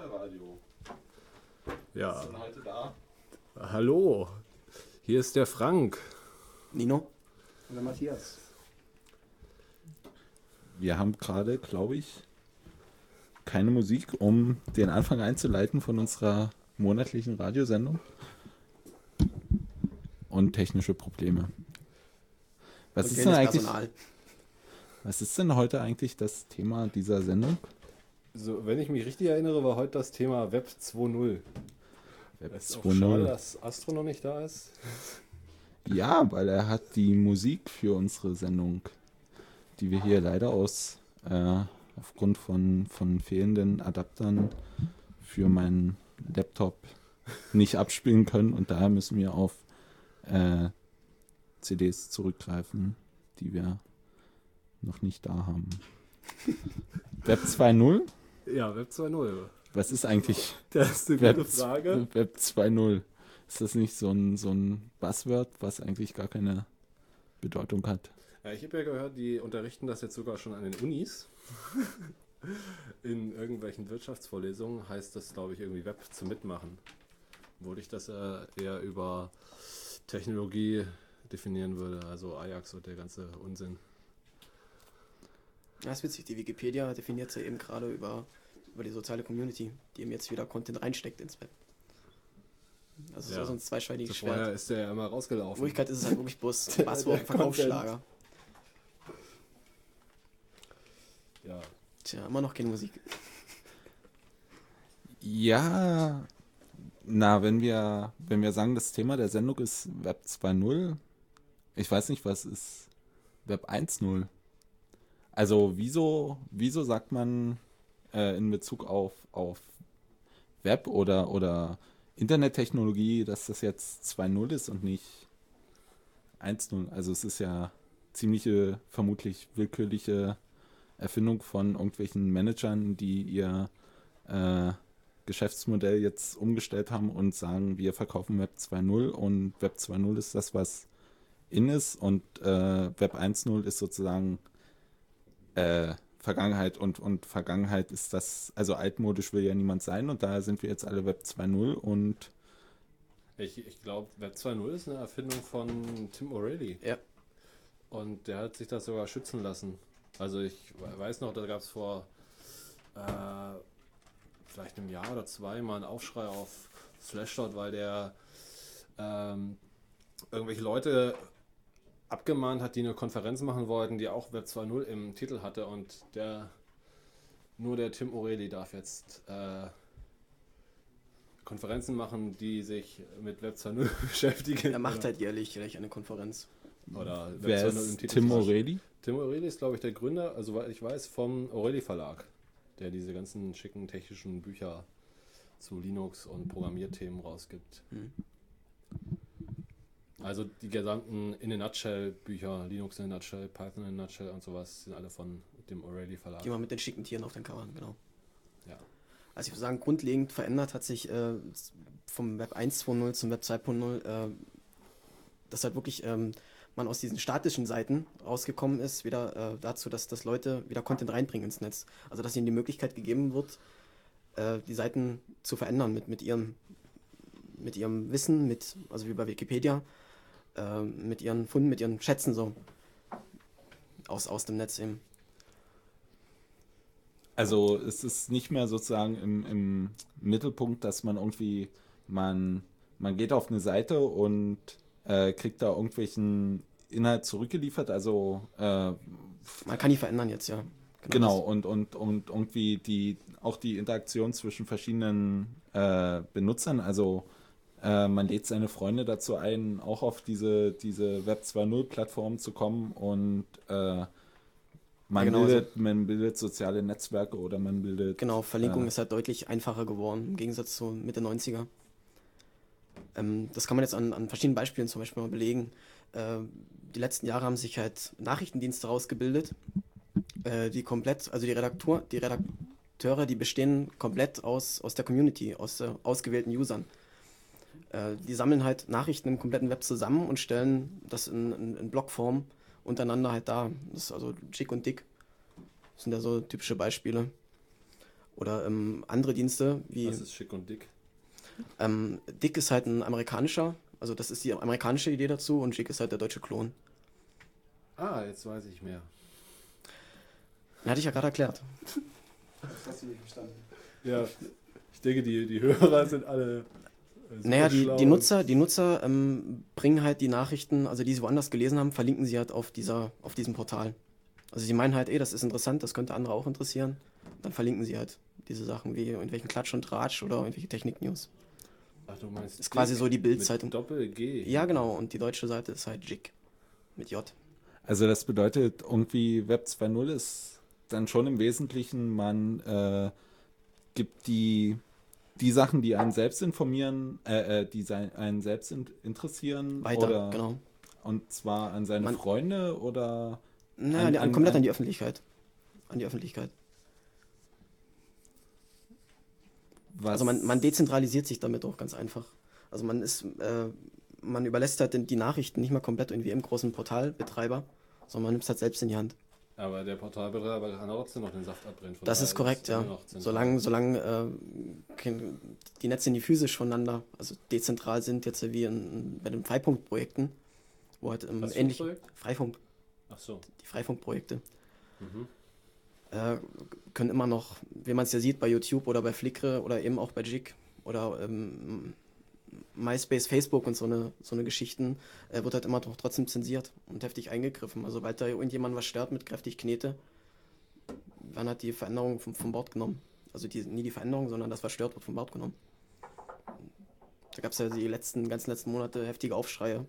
Pentaradio. Ja. Was ist denn heute da? Hallo, hier ist der Frank. Nino? Und der Matthias. Wir haben gerade, glaube ich, keine Musik, um den Anfang einzuleiten von unserer monatlichen Radiosendung. Und technische Probleme. Was Und ist, denn eigentlich, Personal. was ist denn heute eigentlich das Thema dieser Sendung? So, wenn ich mich richtig erinnere, war heute das Thema Web 2.0. Web Es ist auch schade, 2.0. dass Astro noch nicht da ist. Ja, weil er hat die Musik für unsere Sendung, die wir hier leider aus äh, aufgrund von, von fehlenden Adaptern für meinen Laptop nicht abspielen können und daher müssen wir auf äh, CDs zurückgreifen, die wir noch nicht da haben. Web 2.0? Ja, Web 2.0. Was ist eigentlich Das ist eine Web, gute Frage. Web 2.0? Ist das nicht so ein, so ein Buzzword, was eigentlich gar keine Bedeutung hat? Ja, ich habe ja gehört, die unterrichten das jetzt sogar schon an den Unis. In irgendwelchen Wirtschaftsvorlesungen heißt das, glaube ich, irgendwie Web zum Mitmachen. Wurde ich das äh, eher über Technologie definieren würde, also Ajax und der ganze Unsinn. Ja, ist witzig. Die Wikipedia definiert ja eben gerade über, über die soziale Community, die eben jetzt wieder Content reinsteckt ins Web. Also Ja. so ein zweischneidiges So vorher Schwert. ist der ja immer In rausgelaufen. Wirklichkeit ist es halt wirklich bloß Passwort, Verkaufsschlager. Ja, Tja, immer noch keine Musik. Ja, na, wenn wir, wenn wir sagen, das Thema der Sendung ist Web 2.0, ich weiß nicht, was ist Web 1.0? Also, wieso, wieso sagt man äh, in Bezug auf, auf Web oder, oder Internettechnologie, dass das jetzt 2.0 ist und nicht 1.0? Also, es ist ja ziemliche, vermutlich willkürliche Erfindung von irgendwelchen Managern, die ihr äh, Geschäftsmodell jetzt umgestellt haben und sagen, wir verkaufen Web 2.0 und Web 2.0 ist das, was in ist und äh, Web 1.0 ist sozusagen äh, Vergangenheit und, und Vergangenheit ist das, also altmodisch will ja niemand sein und daher sind wir jetzt alle Web 2.0 und ich, ich glaube, Web 2.0 ist eine Erfindung von Tim O'Reilly. Ja. Und der hat sich das sogar schützen lassen. Also ich we- weiß noch, da gab es vor äh, vielleicht einem Jahr oder zwei mal einen Aufschrei auf Slashdot, weil der ähm, irgendwelche Leute abgemahnt hat, die eine Konferenz machen wollten, die auch Web 2.0 im Titel hatte und der nur der Tim O'Reilly darf jetzt äh, Konferenzen machen, die sich mit Web 2.0 beschäftigen. Er macht halt jährlich, jährlich eine Konferenz. Oder Web wer 2.0 im ist Titel Tim. O'Reilly? Tim O'Reilly ist, glaube ich, der Gründer, also soweit ich weiß, vom O'Reilly Verlag, der diese ganzen schicken technischen Bücher zu Linux und Programmierthemen rausgibt. Hm. Also die gesamten In a Nutshell Bücher, Linux in a Nutshell, Python in a Nutshell und sowas, sind alle von dem O'Reilly Verlag. Die mal mit den schicken Tieren auf den Covern, genau. Ja. Also ich würde sagen, grundlegend verändert hat sich äh, vom Web 1.2.0 zum Web 2.0, äh, dass halt wirklich ähm, man aus diesen statischen Seiten rausgekommen ist, wieder äh, dazu, dass, dass Leute wieder Content reinbringen ins Netz. Also dass ihnen die Möglichkeit gegeben wird, äh, die Seiten zu verändern mit, mit, ihrem, mit ihrem Wissen, mit, also wie bei Wikipedia, äh, mit ihren Funden, mit ihren Schätzen so aus, aus dem Netz eben. Also es ist nicht mehr sozusagen im, im Mittelpunkt, dass man irgendwie, man, man geht auf eine Seite und äh, kriegt da irgendwelchen Inhalt zurückgeliefert, also äh, Man kann die verändern jetzt, ja. genau, und, und, und irgendwie die, auch die Interaktion zwischen verschiedenen äh, Benutzern, also äh, man lädt seine Freunde dazu ein, auch auf diese, diese Web 2.0 Plattform zu kommen und äh, man, Ja, genau, bildet, man bildet soziale Netzwerke oder man bildet Genau, Verlinkung Äh. ist halt deutlich einfacher geworden im Gegensatz zu Mitte 90er. Ähm, das kann man jetzt an, an verschiedenen Beispielen zum Beispiel mal belegen. Äh, die letzten Jahre haben sich halt Nachrichtendienste rausgebildet, äh, die komplett, also die Redaktur, die Redakteure, die bestehen komplett aus, aus der Community, aus äh, ausgewählten Usern. Äh, die sammeln halt Nachrichten im kompletten Web zusammen und stellen das in, in, in Blockform untereinander halt da. Das ist also Chick und Dick. Das sind ja so typische Beispiele. Oder ähm, andere Dienste wie. Was ist schick und dick? Ähm, Dick ist halt ein amerikanischer, also das ist die amerikanische Idee dazu und Jig ist halt der deutsche Klon. Ah, jetzt weiß ich mehr. Hatte ich ja gerade erklärt. Das hast du nicht verstanden. Ja, ich denke, die, die Hörer sind alle. Super Naja, die, die Nutzer, die Nutzer ähm, bringen halt die Nachrichten, also die sie woanders gelesen haben, verlinken sie halt auf, dieser, auf diesem Portal. Also sie meinen halt, ey, das ist interessant, das könnte andere auch interessieren. Dann verlinken sie halt diese Sachen wie irgendwelchen Klatsch und Tratsch oder irgendwelche Technik-News. Ach, du meinst. Ist quasi so die Bild-Zeitung. Doppel-G. Ja, genau, und die deutsche Seite ist halt Jig. Mit J. Also das bedeutet irgendwie Web 2.0 ist dann schon im Wesentlichen, man äh, gibt die, die Sachen, die einen selbst informieren, äh, äh, die sein, einen selbst in, interessieren, Weiter, oder, genau. und zwar an seine Man- Freunde oder An- an, an- komplett an- an die Öffentlichkeit. An die Öffentlichkeit. was? Also man, man dezentralisiert sich damit auch ganz einfach. Also man ist, äh, man überlässt halt die Nachrichten nicht mehr komplett irgendwie im großen Portalbetreiber, sondern man nimmt es halt selbst in die Hand. Aber der Portalbetreiber kann trotzdem noch den Saft abbrennen. Von Das ist korrekt, ja. noch zentral. Solange, solange äh, die Netze nicht physisch voneinander, also dezentral sind, jetzt wie in, bei den Freipunktprojekten, wo halt ähm, ähnlich Projekt? Freifunk, Ach so. die Freifunkprojekte, Mhm. äh, können immer noch, wie man es ja sieht bei YouTube oder bei Flickr oder eben auch bei Jig oder ähm, MySpace, Facebook und so eine, so eine Geschichten, äh, wird halt immer noch trotzdem zensiert und heftig eingegriffen. Also sobald da irgendjemand was stört mit kräftig Knete, werden halt die Veränderungen vom, vom Bord genommen. Also die, nie die Veränderung, sondern das, was stört, wird vom Bord genommen. Da gab es ja die letzten, ganzen letzten Monate heftige Aufschreie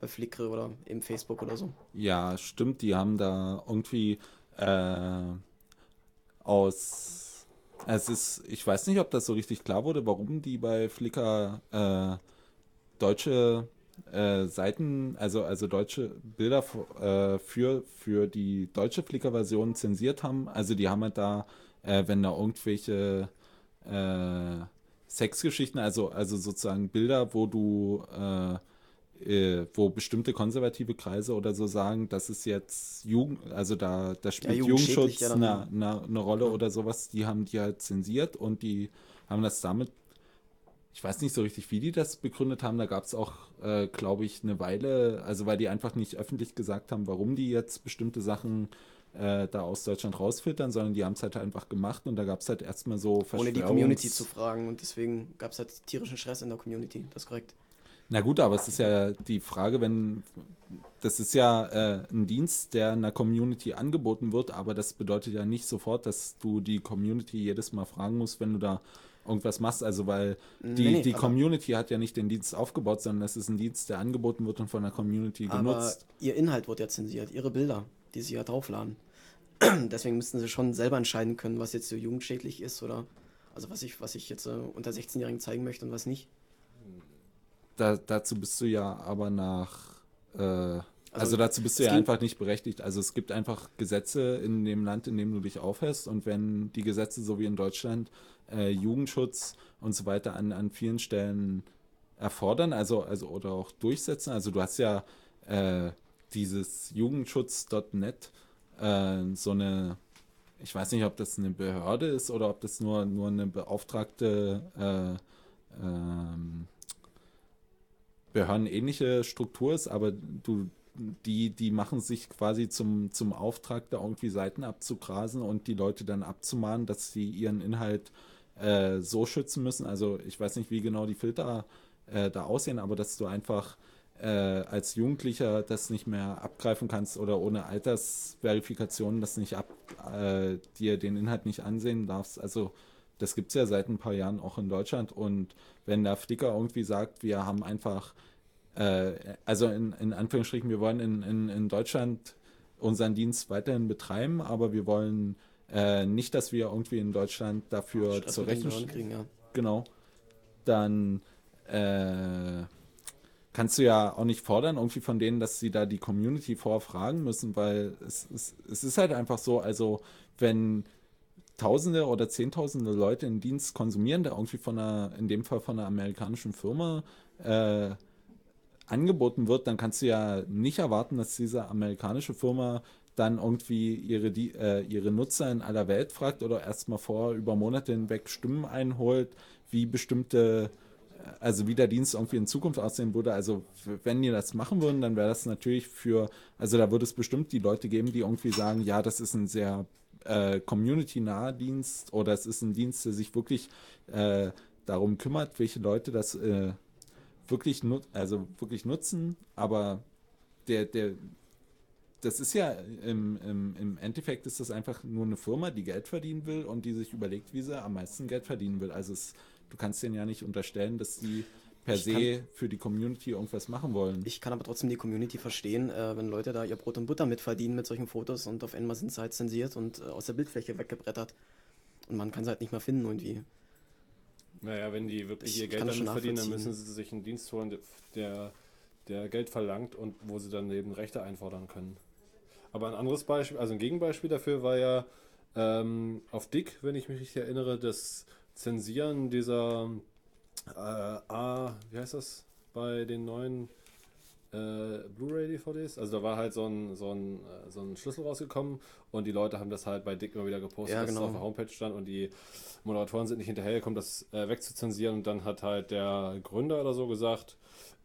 bei Flickr oder eben Facebook oder so. Ja, stimmt, die haben da irgendwie äh, aus. Es ist, ich weiß nicht, ob das so richtig klar wurde, warum die bei Flickr äh, deutsche äh, Seiten, also, also deutsche Bilder äh, für, für die deutsche Flickr-Version zensiert haben. Also die haben halt da, äh, wenn da irgendwelche äh, Sexgeschichten, also, also sozusagen Bilder, wo du äh, wo bestimmte konservative Kreise oder so sagen, das ist jetzt Jugend, also da, da spielt Jugendschutz ja, dann- eine, eine, eine Rolle Ja. oder sowas, die haben die halt zensiert und die haben das damit, ich weiß nicht so richtig, wie die das begründet haben, da gab es auch, äh, glaube ich, eine Weile, also weil die einfach nicht öffentlich gesagt haben, warum die jetzt bestimmte Sachen äh, da aus Deutschland rausfiltern, sondern die haben es halt einfach gemacht und da gab es halt erstmal so Ohne die Verschwörungs- Community zu fragen und deswegen gab es halt tierischen Stress in der Community, das ist korrekt. Na gut, aber es ist ja die Frage, wenn das ist ja äh, ein Dienst, der in der Community angeboten wird, aber das bedeutet ja nicht sofort, dass du die Community jedes Mal fragen musst, wenn du da irgendwas machst. Also weil die, Nee, die Community hat ja nicht den Dienst aufgebaut, sondern das ist ein Dienst, der angeboten wird und von der Community genutzt. ihr Inhalt wird ja zensiert, ihre Bilder, die sie ja draufladen. Deswegen müssten sie schon selber entscheiden können, was jetzt so jugendschädlich ist oder also was ich, was ich jetzt äh, unter 16-Jährigen zeigen möchte und was nicht. Da, dazu bist du ja aber nach äh, also, dazu bist du ja einfach nicht berechtigt. Also es gibt einfach Gesetze in dem Land, in dem du dich aufhältst. Und wenn die Gesetze, so wie in Deutschland, äh, Jugendschutz und so weiter an, an vielen Stellen erfordern, also, also oder auch durchsetzen. Also du hast ja äh, dieses Jugendschutz.net, äh, so eine, ich weiß nicht, ob das eine Behörde ist oder ob das nur, nur eine beauftragte äh, ähm, behördenähnliche Struktur ist, aber du, die, die machen sich quasi zum, zum Auftrag, da irgendwie Seiten abzugrasen und die Leute dann abzumahnen, dass sie ihren Inhalt äh, so schützen müssen. Also ich weiß nicht, wie genau die Filter äh, da aussehen, aber dass du einfach äh, als Jugendlicher das nicht mehr abgreifen kannst oder ohne Altersverifikation das nicht ab, äh, dir den Inhalt nicht ansehen darfst. Also das gibt es ja seit ein paar Jahren auch in Deutschland und wenn der Flickr irgendwie sagt, wir haben einfach, äh, also in, in Anführungsstrichen, wir wollen in, in, in Deutschland unseren Dienst weiterhin betreiben, aber wir wollen äh, nicht, dass wir irgendwie in Deutschland dafür zur Rechenschaft kriegen, ja. genau, dann äh, kannst du ja auch nicht fordern, irgendwie von denen, dass sie da die Community vorfragen müssen, weil es, es, es ist halt einfach so, also wenn Tausende oder Zehntausende Leute einen Dienst konsumieren, der irgendwie von einer, in dem Fall von einer amerikanischen Firma äh, angeboten wird, dann kannst du ja nicht erwarten, dass diese amerikanische Firma dann irgendwie ihre, die, äh, ihre Nutzer in aller Welt fragt oder erstmal vor über Monate hinweg Stimmen einholt, wie bestimmte, also wie der Dienst irgendwie in Zukunft aussehen würde. Also wenn die das machen würden, dann wäre das natürlich für, also da würde es bestimmt die Leute geben, die irgendwie sagen, ja, das ist ein sehr äh, community-naher Dienst oder es ist ein Dienst, der sich wirklich äh, darum kümmert, welche Leute das äh, wirklich, nut also wirklich nutzen, aber der, der, das ist ja im, im, im Endeffekt ist das einfach nur eine Firma, die Geld verdienen will und die sich überlegt, wie sie am meisten Geld verdienen will. Also es, du kannst denen ja nicht unterstellen, dass die per ich se kann, für die Community irgendwas machen wollen. Ich kann aber trotzdem die Community verstehen, äh, wenn Leute da ihr Brot und Butter mit verdienen mit solchen Fotos und auf einmal sind sie halt zensiert und äh, aus der Bildfläche weggebrettert. Und man kann sie halt nicht mehr finden irgendwie. Naja, wenn die wirklich ich ihr Geld damit verdienen, dann müssen sie sich einen Dienst holen, der, der Geld verlangt und wo sie dann eben Rechte einfordern können. Aber ein anderes Beispiel, also ein Gegenbeispiel dafür war ja ähm, auf Dick, wenn ich mich richtig erinnere, das Zensieren dieser äh, A, wie heißt das bei den neuen äh, Blu-ray-DVDs. Also da war halt so ein, so, ein, äh, so ein Schlüssel rausgekommen und die Leute haben das halt bei Dick immer wieder gepostet, ja, genau. dass es auf der Homepage stand und die Moderatoren sind nicht hinterhergekommen, das äh, wegzuzensieren und dann hat halt der Gründer oder so gesagt,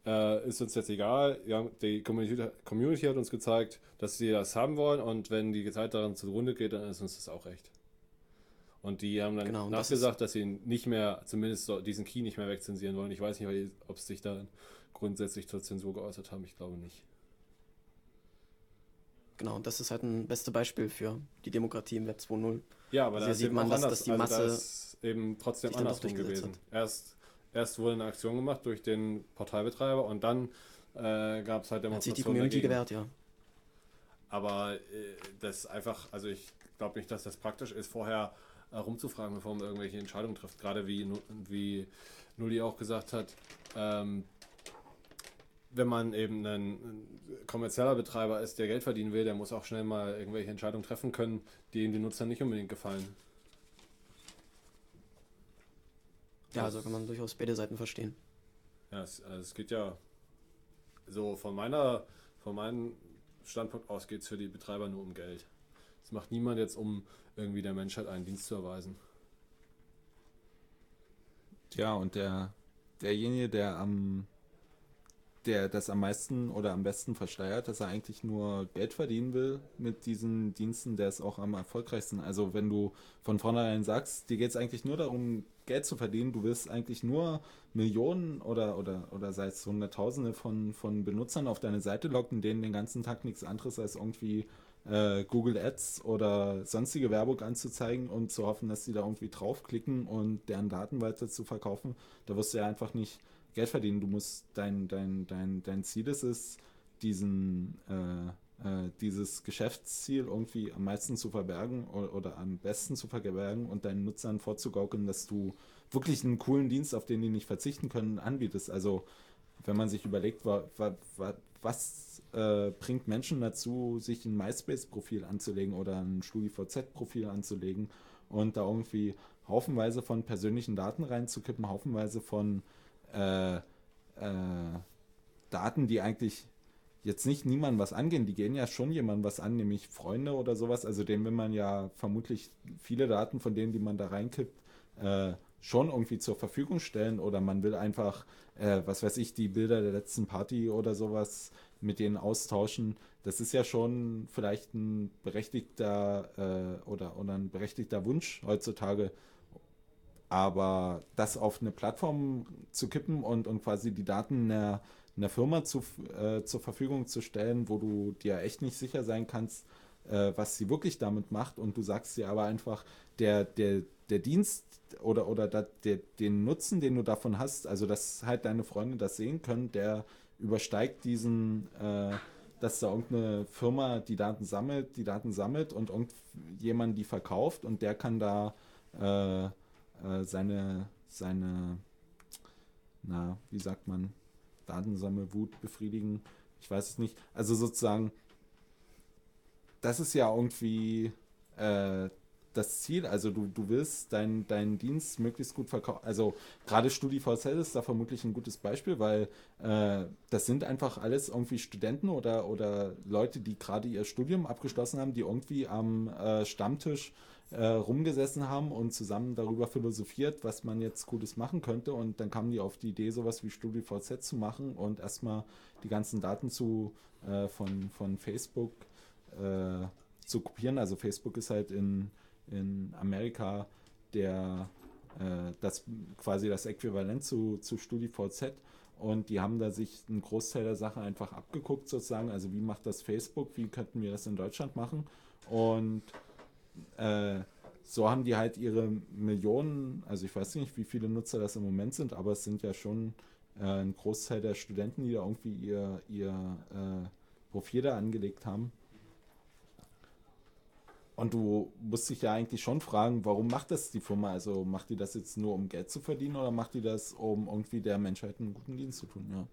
äh, ist uns jetzt egal, ja, die Community, Community, hat uns gezeigt, dass sie das haben wollen und wenn die Zeit daran zugrunde geht, dann ist uns das auch recht. Und die haben dann genau, nachgesagt, das dass sie nicht mehr, zumindest diesen Key nicht mehr wegzensieren wollen. Ich weiß nicht, ob es sich da grundsätzlich zur Zensur geäußert haben. Ich glaube nicht. Genau, das ist halt ein beste Beispiel für die Demokratie im Web 2.0. Ja, aber da sieht man, dass, dass, die also Masse da ist eben trotzdem andersrum gewesen. Erst, erst wurde eine Aktion gemacht durch den Portalbetreiber und dann äh, gab es halt Demonstrationen. Hat sich die Community dagegen. gewährt, ja. Aber äh, das einfach, also ich glaube nicht, dass das praktisch ist, vorher äh, rumzufragen, bevor man irgendwelche Entscheidungen trifft. Gerade wie, wie Nulli auch gesagt hat, ähm, wenn man eben ein, kommerzieller Betreiber ist, der Geld verdienen will, der muss auch schnell mal irgendwelche Entscheidungen treffen können, die ihm den Nutzern nicht unbedingt gefallen. Ja, also kann man durchaus beide Seiten verstehen. Ja, es, also es geht ja so von meiner, von meinem Standpunkt aus geht es für die Betreiber nur um Geld. Es macht niemand jetzt, um irgendwie der Menschheit einen Dienst zu erweisen. Ja, und der derjenige, der am der das am meisten oder am besten versteuert, dass er eigentlich nur Geld verdienen will mit diesen Diensten, der ist auch am erfolgreichsten. Also wenn du von vornherein sagst, dir geht es eigentlich nur darum, Geld zu verdienen, du willst eigentlich nur Millionen oder, oder, oder sei es Hunderttausende von, von Benutzern auf deine Seite locken, denen den ganzen Tag nichts anderes als irgendwie äh, Google Ads oder sonstige Werbung anzuzeigen und zu hoffen, dass sie da irgendwie draufklicken und deren Daten weiter zu verkaufen, da wirst du ja einfach nicht Geld verdienen. Du musst dein, dein, dein, dein Ziel ist es, diesen, äh, äh, dieses Geschäftsziel irgendwie am meisten zu verbergen oder, oder, am besten zu verbergen und deinen Nutzern vorzugaukeln, dass du wirklich einen coolen Dienst, auf den die nicht verzichten können, anbietest. Also wenn man sich überlegt, wa, wa, wa, was äh, bringt Menschen dazu, sich ein MySpace-Profil anzulegen oder ein StudiVZ-Profil anzulegen und da irgendwie haufenweise von persönlichen Daten reinzukippen, haufenweise von äh, äh, Daten, die eigentlich jetzt nicht niemandem was angehen, die gehen ja schon jemandem was an, nämlich Freunde oder sowas. Also dem will man ja vermutlich viele Daten von denen, die man da reinkippt, äh, schon irgendwie zur Verfügung stellen oder man will einfach, äh, was weiß ich, die Bilder der letzten Party oder sowas mit denen austauschen. Das ist ja schon vielleicht ein berechtigter äh, oder, oder ein berechtigter Wunsch heutzutage, aber das auf eine Plattform zu kippen und, und quasi die Daten einer, einer Firma zu, äh, zur Verfügung zu stellen, wo du dir echt nicht sicher sein kannst, äh, was sie wirklich damit macht und du sagst dir aber einfach, der, der, der Dienst oder, oder der, der, den Nutzen, den du davon hast, also dass halt deine Freunde das sehen können, der übersteigt diesen, äh, dass da irgendeine Firma die Daten sammelt, die Daten sammelt und irgendjemand die verkauft und der kann da äh, seine, seine, na, wie sagt man, Datensammelwut befriedigen. Ich weiß es nicht. Also sozusagen, das ist ja irgendwie, äh, das Ziel. Also du, du willst deinen dein Dienst möglichst gut verkaufen. Also gerade StudiVZ ist da vermutlich ein gutes Beispiel, weil äh, das sind einfach alles irgendwie Studenten oder, oder Leute, die gerade ihr Studium abgeschlossen haben, die irgendwie am äh, Stammtisch äh, rumgesessen haben und zusammen darüber philosophiert, was man jetzt Gutes machen könnte. Und dann kamen die auf die Idee, sowas wie StudiVZ zu machen und erstmal die ganzen Daten zu, äh, von, von Facebook äh, zu kopieren. Also Facebook ist halt in, in Amerika der äh, das quasi das Äquivalent zu, zu StudiVZ und die haben da sich einen Großteil der Sache einfach abgeguckt sozusagen. Also wie macht das Facebook? Wie könnten wir das in Deutschland machen? Und äh, so haben die halt ihre Millionen, also ich weiß nicht, wie viele Nutzer das im Moment sind, aber es sind ja schon äh, ein Großteil der Studenten, die da irgendwie ihr, ihr äh, Profil da angelegt haben. Und du musst dich ja eigentlich schon fragen, warum macht das die Firma? Also macht die das jetzt nur, um Geld zu verdienen oder macht die das, um irgendwie der Menschheit einen guten Dienst zu tun?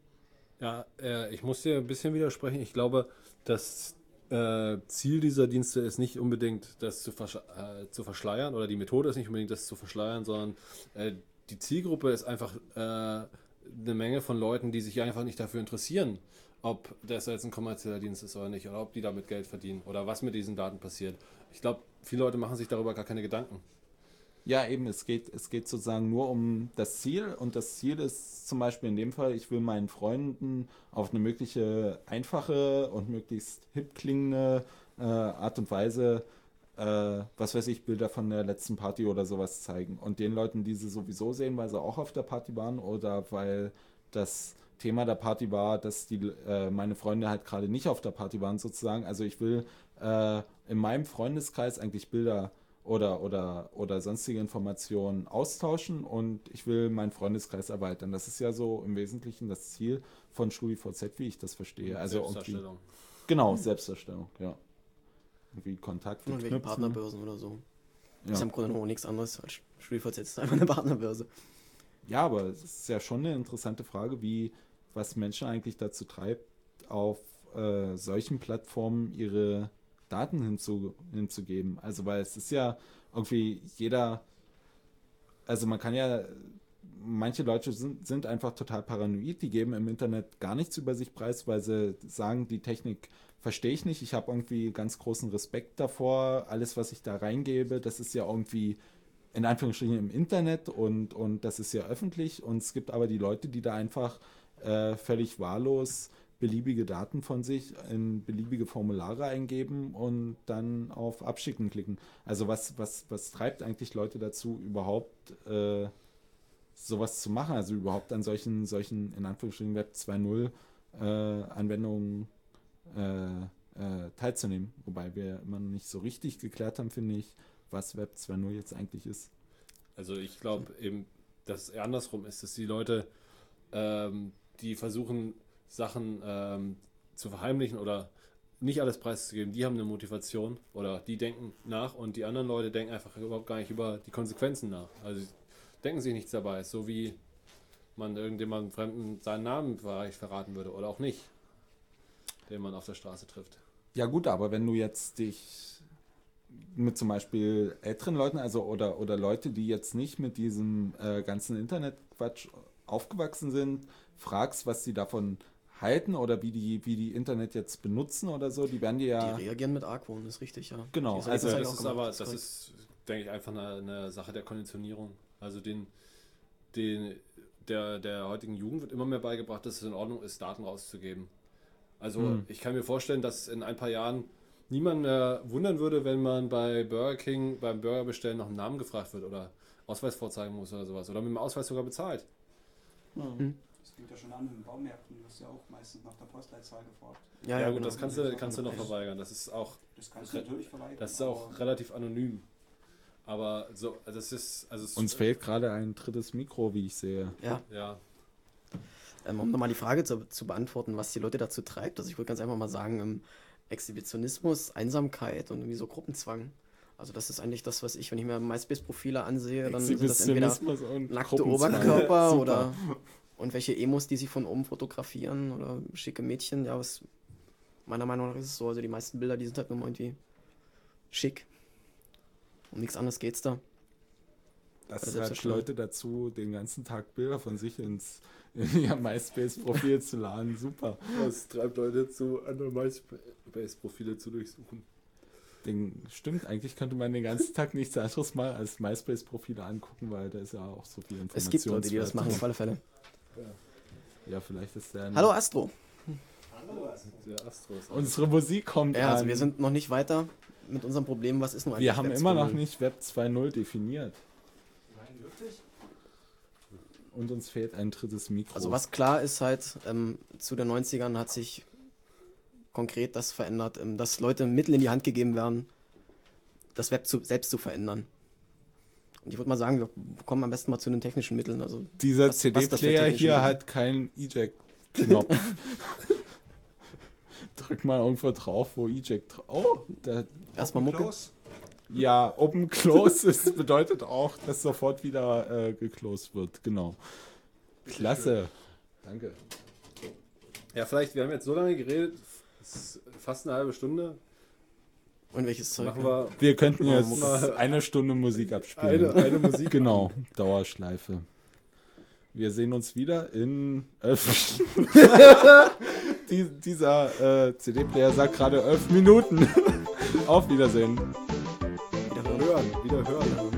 Ja, ja äh, ich muss dir ein bisschen widersprechen. Ich glaube, das äh, Ziel dieser Dienste ist nicht unbedingt, das zu, versch äh, zu, verschleiern oder die Methode ist nicht unbedingt, das zu verschleiern, sondern äh, die Zielgruppe ist einfach äh, eine Menge von Leuten, die sich einfach nicht dafür interessieren, ob das jetzt ein kommerzieller Dienst ist oder nicht, oder ob die damit Geld verdienen oder was mit diesen Daten passiert. Ich glaube, viele Leute machen sich darüber gar keine Gedanken. Ja, eben, es geht, es geht sozusagen nur um das Ziel und das Ziel ist zum Beispiel in dem Fall, ich will meinen Freunden auf eine mögliche einfache und möglichst hip klingende äh, Art und Weise, äh, was weiß ich, Bilder von der letzten Party oder sowas zeigen. Und den Leuten, die sie sowieso sehen, weil sie auch auf der Party waren oder weil das Thema der Party war, dass die äh, meine Freunde halt gerade nicht auf der Party waren sozusagen. Also ich will äh, in meinem Freundeskreis eigentlich Bilder oder, oder, oder sonstige Informationen austauschen und ich will meinen Freundeskreis erweitern. Das ist ja so im Wesentlichen das Ziel von StudiVZ, wie ich das verstehe. Also Selbstdarstellung. Genau, Selbstdarstellung, ja. Irgendwie Kontakt. Und welche Partnerbörsen oder so. Ja. Ist im Grunde noch nichts anderes als StudiVZ ist einfach eine Partnerbörse. Ja, aber es ist ja schon eine interessante Frage, wie was Menschen eigentlich dazu treibt, auf äh, solchen Plattformen ihre Daten hinzu, hinzugeben. Also weil es ist ja irgendwie jeder, also man kann ja, manche Leute sind, sind einfach total paranoid, die geben im Internet gar nichts über sich preis, weil sie sagen, die Technik verstehe ich nicht, ich habe irgendwie ganz großen Respekt davor, alles, was ich da reingebe, das ist ja irgendwie in Anführungsstrichen im Internet und, und das ist ja öffentlich und es gibt aber die Leute, die da einfach äh, völlig wahllos beliebige Daten von sich in beliebige Formulare eingeben und dann auf Abschicken klicken. Also was, was, was treibt eigentlich Leute dazu, überhaupt äh, sowas zu machen? Also überhaupt an solchen, solchen in Anführungsstrichen Web 2.0 äh, Anwendungen äh, äh, teilzunehmen. Wobei wir immer noch nicht so richtig geklärt haben, finde ich, was Web 2.0 jetzt eigentlich ist. Also ich glaube eben, dass es andersrum ist, dass die Leute, ähm, die versuchen, Sachen ähm, zu verheimlichen oder nicht alles preiszugeben, die haben eine Motivation oder die denken nach und die anderen Leute denken einfach überhaupt gar nicht über die Konsequenzen nach. Also denken sich nichts dabei, so wie man irgendjemandem Fremden seinen Namen vielleicht verraten würde oder auch nicht, den man auf der Straße trifft. Ja gut, aber wenn du jetzt dich mit zum Beispiel älteren Leuten, also oder, oder Leute, die jetzt nicht mit diesem äh, ganzen Internetquatsch aufgewachsen sind, fragst, was sie davon halten oder wie die, wie die Internet jetzt benutzen oder so, die werden die ja. Die reagieren mit Argwohn, ist richtig, ja. Genau, also das, das ist aber, das ist, denke ich, einfach eine, eine, Sache der Konditionierung. Also den, den, der, der heutigen Jugend wird immer mehr beigebracht, dass es in Ordnung ist, Daten rauszugeben. Also hm. ich kann mir vorstellen, dass in ein paar Jahren niemand mehr wundern würde, wenn man bei Burger King beim Burger bestellen nach einem Namen gefragt wird oder Ausweis vorzeigen muss oder sowas. Oder mit dem Ausweis sogar bezahlt. Hm fängt ja schon an in Baumärkten, du wirst ja auch meistens nach der Postleitzahl gefragt. Ja, ja, ja gut, genau. das kannst du, kannst du noch verweigern. Das ist auch. Das kannst du natürlich verweigern. Das ist auch relativ anonym. Aber so, das ist. Also Uns fehlt gerade ein drittes Mikro, wie ich sehe. Ja. Ja. Ähm, um nochmal die Frage zu, zu, beantworten, was die Leute dazu treibt. Also ich würde ganz einfach mal sagen, ähm, Exhibitionismus, Einsamkeit und irgendwie so Gruppenzwang. Also das ist eigentlich das, was ich, wenn ich mir MySpace-Profile ansehe, dann sind das entweder nackte Oberkörper oder und welche Emos, die sich von oben fotografieren oder schicke Mädchen, ja, was meiner Meinung nach ist es so. Also die meisten Bilder, die sind halt nur irgendwie schick. Um nichts anderes geht's da. Das Selbstzerstörung. Leute dazu, den ganzen Tag Bilder von sich ins in ihr MySpace-Profil zu laden. Super. Das treibt Leute dazu, andere MySpace-Profile zu durchsuchen. Den, stimmt, eigentlich könnte man den ganzen Tag nichts anderes mal als MySpace-Profile angucken, weil da ist ja auch so viel Information. Es gibt Leute, die das machen, auf alle Fälle. Ja, vielleicht ist der. Hallo Astro. Der Astros. Unsere Musik kommt Ja, also an. wir sind noch nicht weiter mit unserem Problem. Was ist nun eigentlich wir haben Web immer noch 2.0? nicht Web 2.0 definiert. Nein, wirklich? Und uns fehlt ein drittes Mikro. Also was klar ist halt, ähm, zu den 90ern hat sich konkret das verändert, ähm, dass Leute Mittel in die Hand gegeben werden, das Web zu, selbst zu verändern. Und ich würde mal sagen, wir kommen am besten mal zu den technischen Mitteln. Also Dieser CD-Player hier Mittel? hat keinen Eject-Knopf. Drück mal irgendwo drauf, wo Eject drauf. Oh, da, erstmal Mucke. Close. ja, Open Close ist, bedeutet auch, dass sofort wieder äh, geclosed wird. Genau. Klasse. Danke. Ja, vielleicht, wir haben jetzt so lange geredet, fast eine halbe Stunde. Und welches Zeug? Machen wir Wir könnten jetzt eine Stunde Musik abspielen. eine, eine Musik. Genau, Dauerschleife. Wir sehen uns wieder in elf Die, Dieser äh, CD-Player sagt gerade elf Minuten. Auf Wiedersehen. Wieder. Hören, wieder hören.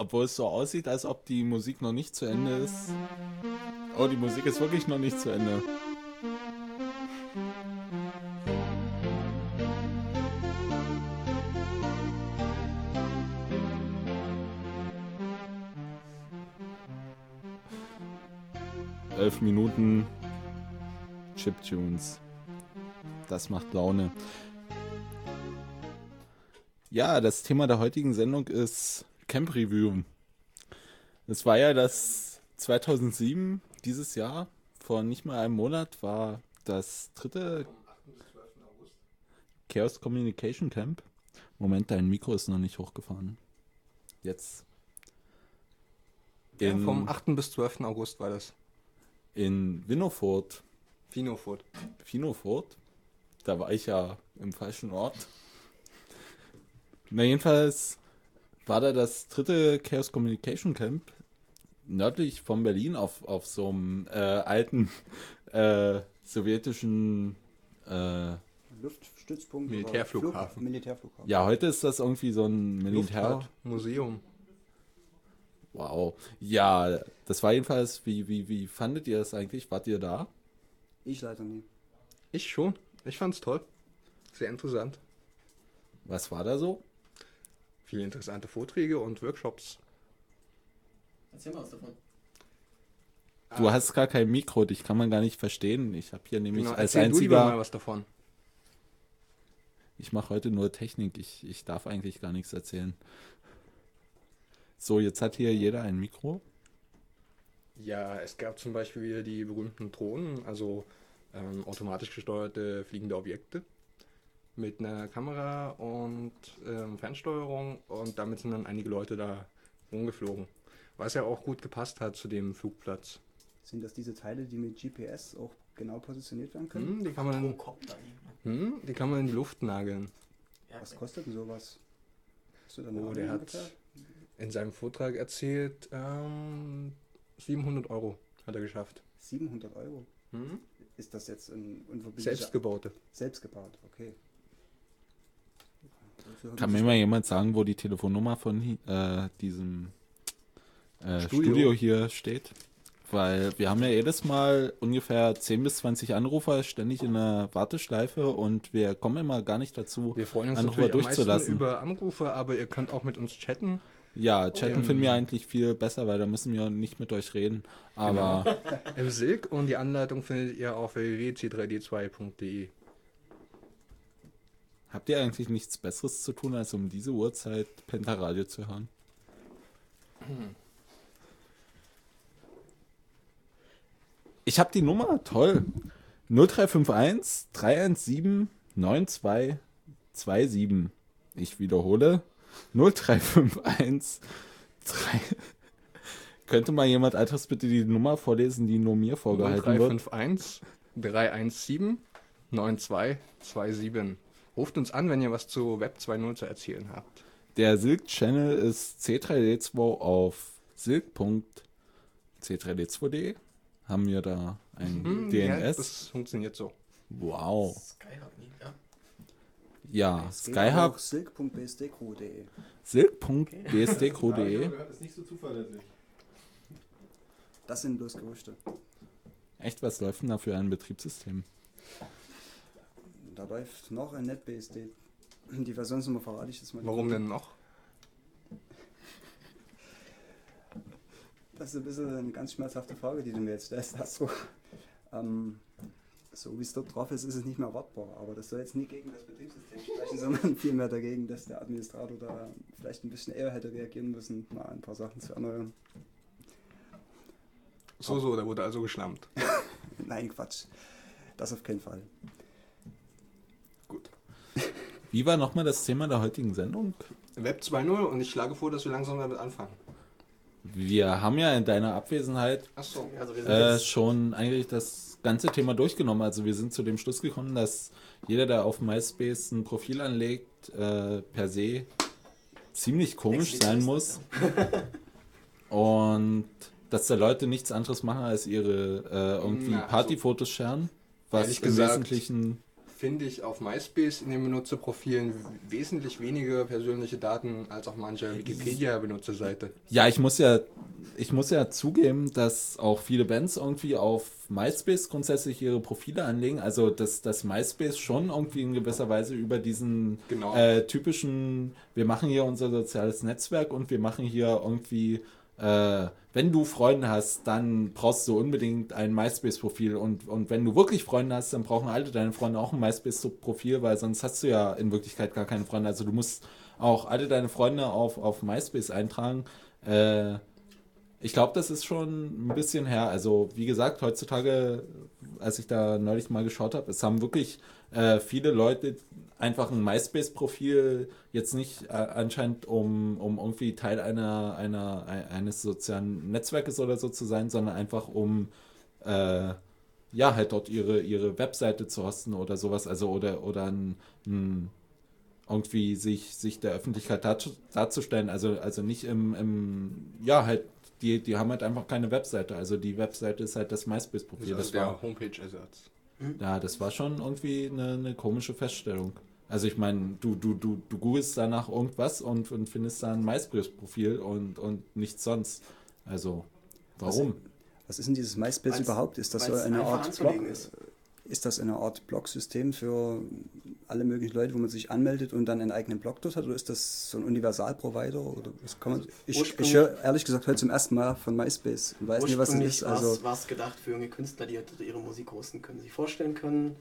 Obwohl es so aussieht, als ob die Musik noch nicht zu Ende ist. Oh, die Musik ist wirklich noch nicht zu Ende. Elf Minuten Chiptunes. Das macht Laune. Ja, das Thema der heutigen Sendung ist Camp Review. Es war ja das 2007, dieses Jahr, vor nicht mal einem Monat, war das dritte Chaos Communication Camp. Moment, dein Mikro ist noch nicht hochgefahren. Jetzt. Ja, In, vom 8. bis 12. August war das. in Winnofurt. Finofurt. Finofurt. Da war ich ja im falschen Ort. Na, jedenfalls war da das dritte Chaos Communication Camp nördlich von Berlin auf, auf so einem äh, alten äh, sowjetischen. Äh, Luftstützpunkt. Militärflughafen. Flug- Militärflughafen. ja, heute ist das irgendwie so ein Militär. Luftfahrt, Museum. Wow. Ja, das war jedenfalls. Wie, wie, wie fandet ihr das eigentlich? Wart ihr da? Ich leider nie. Ich schon. Ich fand's toll. Sehr interessant. Was war da so? Viele interessante Vorträge und Workshops. Erzähl mal was davon. Du hast gar kein Mikro, dich kann man gar nicht verstehen. Ich habe hier nämlich Genau, als erzähl du lieber einziger. mal was davon. Ich mache heute nur Technik. Ich, ich darf eigentlich gar nichts erzählen. So, jetzt hat hier jeder ein Mikro. Ja, es gab zum Beispiel wieder die berühmten Drohnen, also ähm, automatisch gesteuerte fliegende Objekte mit einer Kamera und ähm, Fernsteuerung und damit sind dann einige Leute da rumgeflogen. Was ja auch gut gepasst hat zu dem Flugplatz. Sind das diese Teile, die mit GPS auch genau positioniert werden können? Hm, die, kann man dann, Kopter. hm, die kann man in die Luft nageln. Was kostet denn sowas? Hast du da Oh, der hat in seinem Vortrag erzählt, ähm, 700 Euro hat er geschafft. 700 Euro. Hm? Ist das jetzt ein unverbindlicher... Selbstgebaute. Selbst gebaut, okay. Kann mir mal jemand sagen, wo die Telefonnummer von äh, diesem äh, Studio. Studio. hier steht? Weil wir haben ja jedes Mal ungefähr 10 bis 20 Anrufer ständig in der Warteschleife und wir kommen immer gar nicht dazu, Wir freuen uns Anrufer durchzulassen. über Anrufe, aber ihr könnt auch mit uns chatten. Ja, chatten finden wir eigentlich viel besser, weil da müssen wir nicht mit euch reden. Aber im Silk und die Anleitung findet ihr auf www.c3d2.de. habt ihr eigentlich nichts Besseres zu tun, als um diese Uhrzeit Pentaradio zu hören? Ich habe die Nummer, toll. 0351 317 9227. Ich wiederhole. 0351 3. Könnte mal jemand etwas bitte die Nummer vorlesen, die nur mir vorgehalten wird? 0351 317 9227. Ruft uns an, wenn ihr was zu Web 2.0 zu erzählen habt. Der Silk-Channel ist C3D2 auf silk.c3d2.de. Haben wir da ein Hm, Ja, DNS? das funktioniert so. wow. Skyhub, ja. Ja, Es geht Skyhub, silk.bsdcrew.de. silk.bsdcrew.de. ist nicht so zuverlässig. Das sind bloß Gerüchte. Echt, was läuft denn da für ein Betriebssystem? Da läuft noch ein NetBSD. Die Versionsnummer verrate ich jetzt mal. nicht. Warum denn noch? Das ist ein bisschen eine ganz schmerzhafte Frage, die du mir jetzt stellst. Astro. Ähm, so wie es dort drauf ist, ist es nicht mehr wartbar. Aber das soll jetzt nie gegen das Betriebssystem sprechen, sondern vielmehr dagegen, dass der Administrator da vielleicht ein bisschen eher hätte reagieren müssen, mal ein paar Sachen zu erneuern. So, so, da wurde also geschlammt. Nein, Quatsch. Das auf keinen Fall. Wie war nochmal das Thema der heutigen Sendung? Web 2.0 und ich schlage vor, dass wir langsam damit anfangen. Wir haben ja in deiner Abwesenheit Achso. Also äh, schon eigentlich das ganze Thema durchgenommen. Also wir sind zu dem Schluss gekommen, dass jeder, der auf MySpace ein Profil anlegt, äh, per se ziemlich komisch sein muss. Und dass da Leute nichts anderes machen, als ihre äh, irgendwie Na, also, Partyfotos scheren. Was ehrlich im gesagt, Wesentlichen finde ich auf MySpace in den Benutzerprofilen wesentlich weniger persönliche Daten als auf mancher Wikipedia-Benutzerseite. Ja, ich muss ja, ich muss ja zugeben, dass auch viele Bands irgendwie auf MySpace grundsätzlich ihre Profile anlegen. Also dass das MySpace schon irgendwie in gewisser Weise über diesen Genau. äh, typischen, wir machen hier unser soziales Netzwerk und wir machen hier irgendwie, äh, wenn du Freunde hast, dann brauchst du unbedingt ein MySpace-Profil und, und wenn du wirklich Freunde hast, dann brauchen alle deine Freunde auch ein MySpace-Profil, weil sonst hast du ja in Wirklichkeit gar keine Freunde. Also du musst auch alle deine Freunde auf, auf MySpace eintragen. Äh, ich glaube, das ist schon ein bisschen her. Also, wie gesagt, heutzutage, als ich da neulich mal geschaut habe, es haben wirklich äh, viele Leute einfach ein MySpace-Profil jetzt nicht äh, anscheinend, um, um irgendwie Teil einer, einer, ein- eines sozialen Netzwerkes oder so zu sein, sondern einfach um äh, ja, halt dort ihre, ihre Webseite zu hosten oder sowas, also oder, oder ein, ein irgendwie sich, sich der Öffentlichkeit darzu- darzustellen. Also, also nicht im, im ja, halt, die, die haben halt einfach keine Webseite. Also die Webseite ist halt das MySpace-Profil. Das Das ist der war, Ja, das war schon irgendwie eine, eine komische Feststellung. Also ich meine, du, du, du, du googelst danach irgendwas und, und findest da ein MySpace-Profil und, und nichts sonst. Also, warum? Was ist denn dieses MySpace Weil's- überhaupt? Ist das so eine Art Blog? ist. Ist das eine Art Blog-System für alle möglichen Leute, wo man sich anmeldet und dann einen eigenen Blog dort hat? Oder ist das so ein Universal-Provider? Oder was kann man, ich, ich höre ehrlich gesagt heute zum ersten Mal von MySpace und weiß nicht, was es ist. war es Also, gedacht für junge Künstler, die halt ihre Musik hosten können, sich vorstellen können,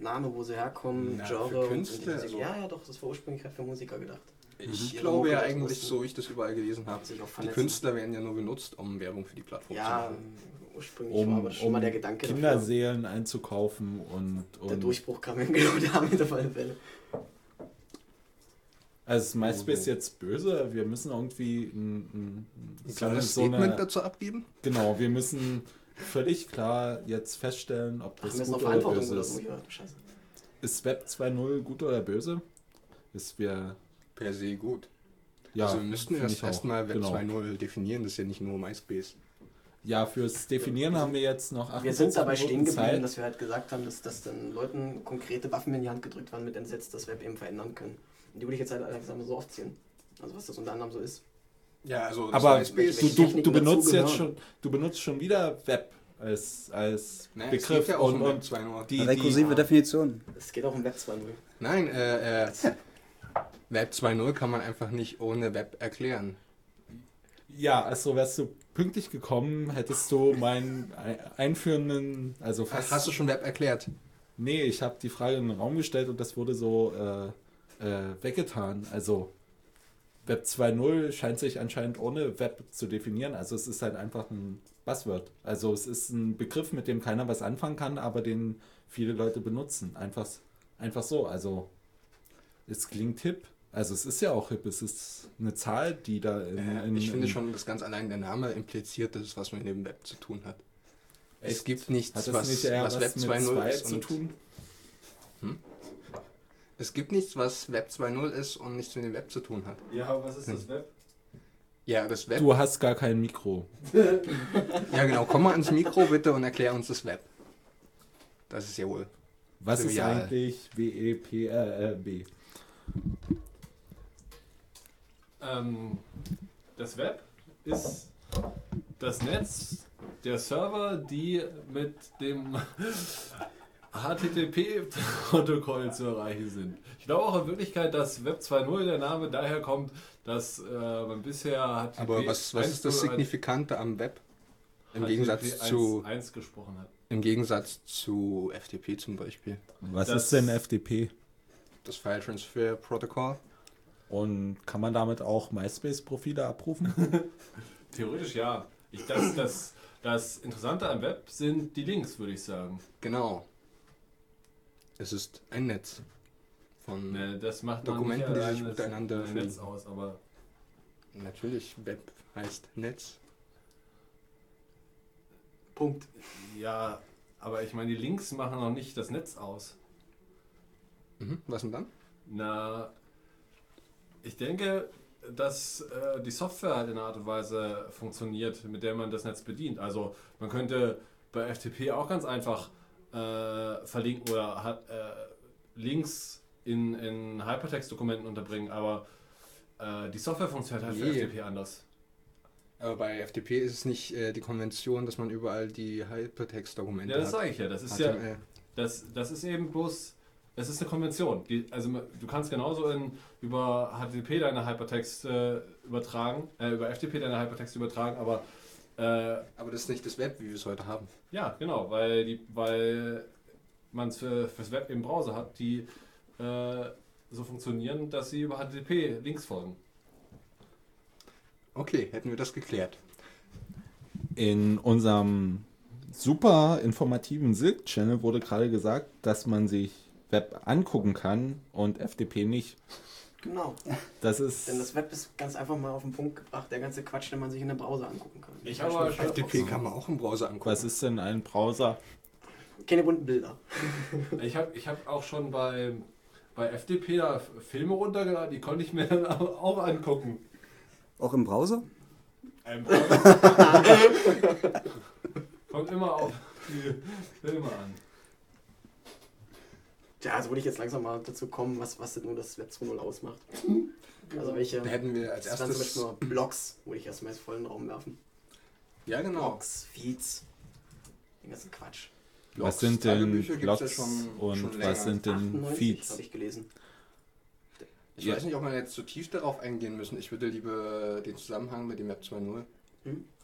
Name, wo sie herkommen, Na, Genre für Künstler, also- Ja, ja, doch, das war ursprünglich halt für Musiker gedacht. Ich Ihre glaube ja eigentlich, so wie ich das überall gelesen habe, Sich auch die. Künstler werden ja nur benutzt, um Werbung für die Plattform Ja, zu machen. Ursprünglich war Um, aber schon um mal der Gedanke dafür. Kinderseelen einzukaufen und, Der und Durchbruch kam ja genau damit auf alle Fälle. Also ist MySpace jetzt böse? Wir müssen irgendwie ein, ein, Ein kleines so eine- Statement dazu abgeben? Genau, wir müssen völlig klar jetzt feststellen, ob Ach, das wir müssen gut oder Verantwortung böse oder so. ist. Scheiße. Ist Web 2.0 gut oder böse? Ist wir Per se gut. ja, also wir müssten ich auch. erstmal Web Genau. 2.0 definieren, das ist ja nicht nur MySpace. Ja, fürs Definieren haben wir jetzt noch Wir sind 48 dabei stehen geblieben, Zeit. dass wir halt gesagt haben, dass, dass dann Leuten konkrete Waffen in die Hand gedrückt werden, mit denen sie jetzt das Web eben verändern können. Und die würde ich jetzt halt langsam so aufziehen. Also was das unter anderem so ist. Ja, also das Aber du, du, du benutzt jetzt schon, du benutzt schon wieder Web als, als Nein, es Begriff geht ja auch und, um Web und 2.0. die, rekursive die, Definition. Es geht auch um Web 2.0. Nein, äh, äh, Web 2.0 kann man einfach nicht ohne Web erklären. ja, also wärst du pünktlich gekommen, hättest du meinen ei- einführenden, also fast Hast du schon Web erklärt? Nee, ich habe die Frage in den Raum gestellt und das wurde so äh, äh, weggetan. Also Web 2.0 scheint sich anscheinend ohne Web zu definieren. Also es ist halt einfach ein Buzzword. Also es ist ein Begriff, mit dem keiner was anfangen kann, aber den viele Leute benutzen. Einfach, einfach so. Also es klingt hip. Also es ist ja auch hip. Es ist eine Zahl, die da in, Äh, in, ich finde in, schon, dass ganz allein der Name impliziert, dass es was mit dem Web zu tun hat. Es Echt? gibt hat nichts, das was, nicht eher was was, Web mit 2.0 zwei ist. zu Und tun? es gibt nichts, was Web 2.0 ist und nichts mit dem Web zu tun hat. Ja, was ist das Web? Ja, das Web. Du hast gar kein Mikro. Ja, genau. Komm mal ans Mikro bitte und erklär uns das Web. Das ist ja wohl. Was Trivial. ist eigentlich W-E-P-R-R-B? Ähm, das Web ist das Netz der Server, die mit dem HTTP-Protokoll zu erreichen sind. Ich glaube auch in Wirklichkeit, dass Web 2.0 der Name daher kommt, dass äh, man bisher HTTP Aber was, was ist das 1.0 Signifikante am Web? Im HTTP Gegensatz zu 1 gesprochen hat. im Gegensatz zu FTP zum Beispiel. Was Das- ist denn FTP? Das File Transfer Protocol. Und kann man damit auch MySpace-Profile abrufen? Theoretisch ja. Ich, das, das, das Interessante am Web sind die Links, würde ich sagen. Genau. Es ist ein Netz von Ne, das macht Dokumenten, die sich miteinander das Netz aus, aber natürlich Web heißt Netz. Punkt. ja, aber ich meine, die Links machen noch nicht das Netz aus. Mhm. Was denn dann? Na, ich denke, dass äh, die Software halt in einer Art und Weise funktioniert, mit der man das Netz bedient. Also man könnte bei FTP auch ganz einfach äh, verlinken oder hat, äh, Links in, in Hypertext-Dokumenten unterbringen, aber äh, die Software funktioniert halt für Nee. FTP anders. Aber bei FTP ist es nicht äh, die Konvention, dass man überall die Hypertext-Dokumente Ja, das hat. sage ich ja. Das ist ja, HTML. das, das ist eben bloß, es ist eine Konvention. Die, also du kannst genauso in, über HTTP deine Hypertext äh, übertragen, äh, über FTP deine Hypertext übertragen, aber äh, Aber das ist nicht das Web, wie wir es heute haben. Ja, genau, weil die, weil man es für, fürs Web im Browser hat, die äh, so funktionieren, dass sie über HTTP Links folgen. Okay, hätten wir das geklärt. In unserem super informativen Silk-Channel wurde gerade gesagt, dass man sich Web angucken kann und FTP nicht. Genau. Das ist. Denn das Web ist ganz einfach mal auf den Punkt gebracht, der ganze Quatsch, den man sich in der Browser angucken kann. Ich habe aber schon- FTP kann man auch im Browser angucken. was ist denn ein Browser? Keine bunten Bilder. Ich habe ich hab auch schon bei, bei FTP da Filme runtergeladen, die konnte ich mir dann auch angucken. Auch im Browser? Ein Browser. Kommt immer auf die Filme an. Tja, also würde ich jetzt langsam mal dazu kommen, was, was denn nur das Web 2.0 ausmacht. Also welche. Da hätten wir als das waren zum erstes. Beispiel nur Blogs, würde ich erstmal ins vollen Raum werfen. Ja, genau. Blogs, Feeds, den ganzen Quatsch. Was sind denn Blogs ja schon- und schon was sind denn 98 Feeds? habe ich gelesen. Ich weiß nicht, ob wir jetzt so tief darauf eingehen müssen. Ich würde lieber den Zusammenhang mit dem Web 2.0.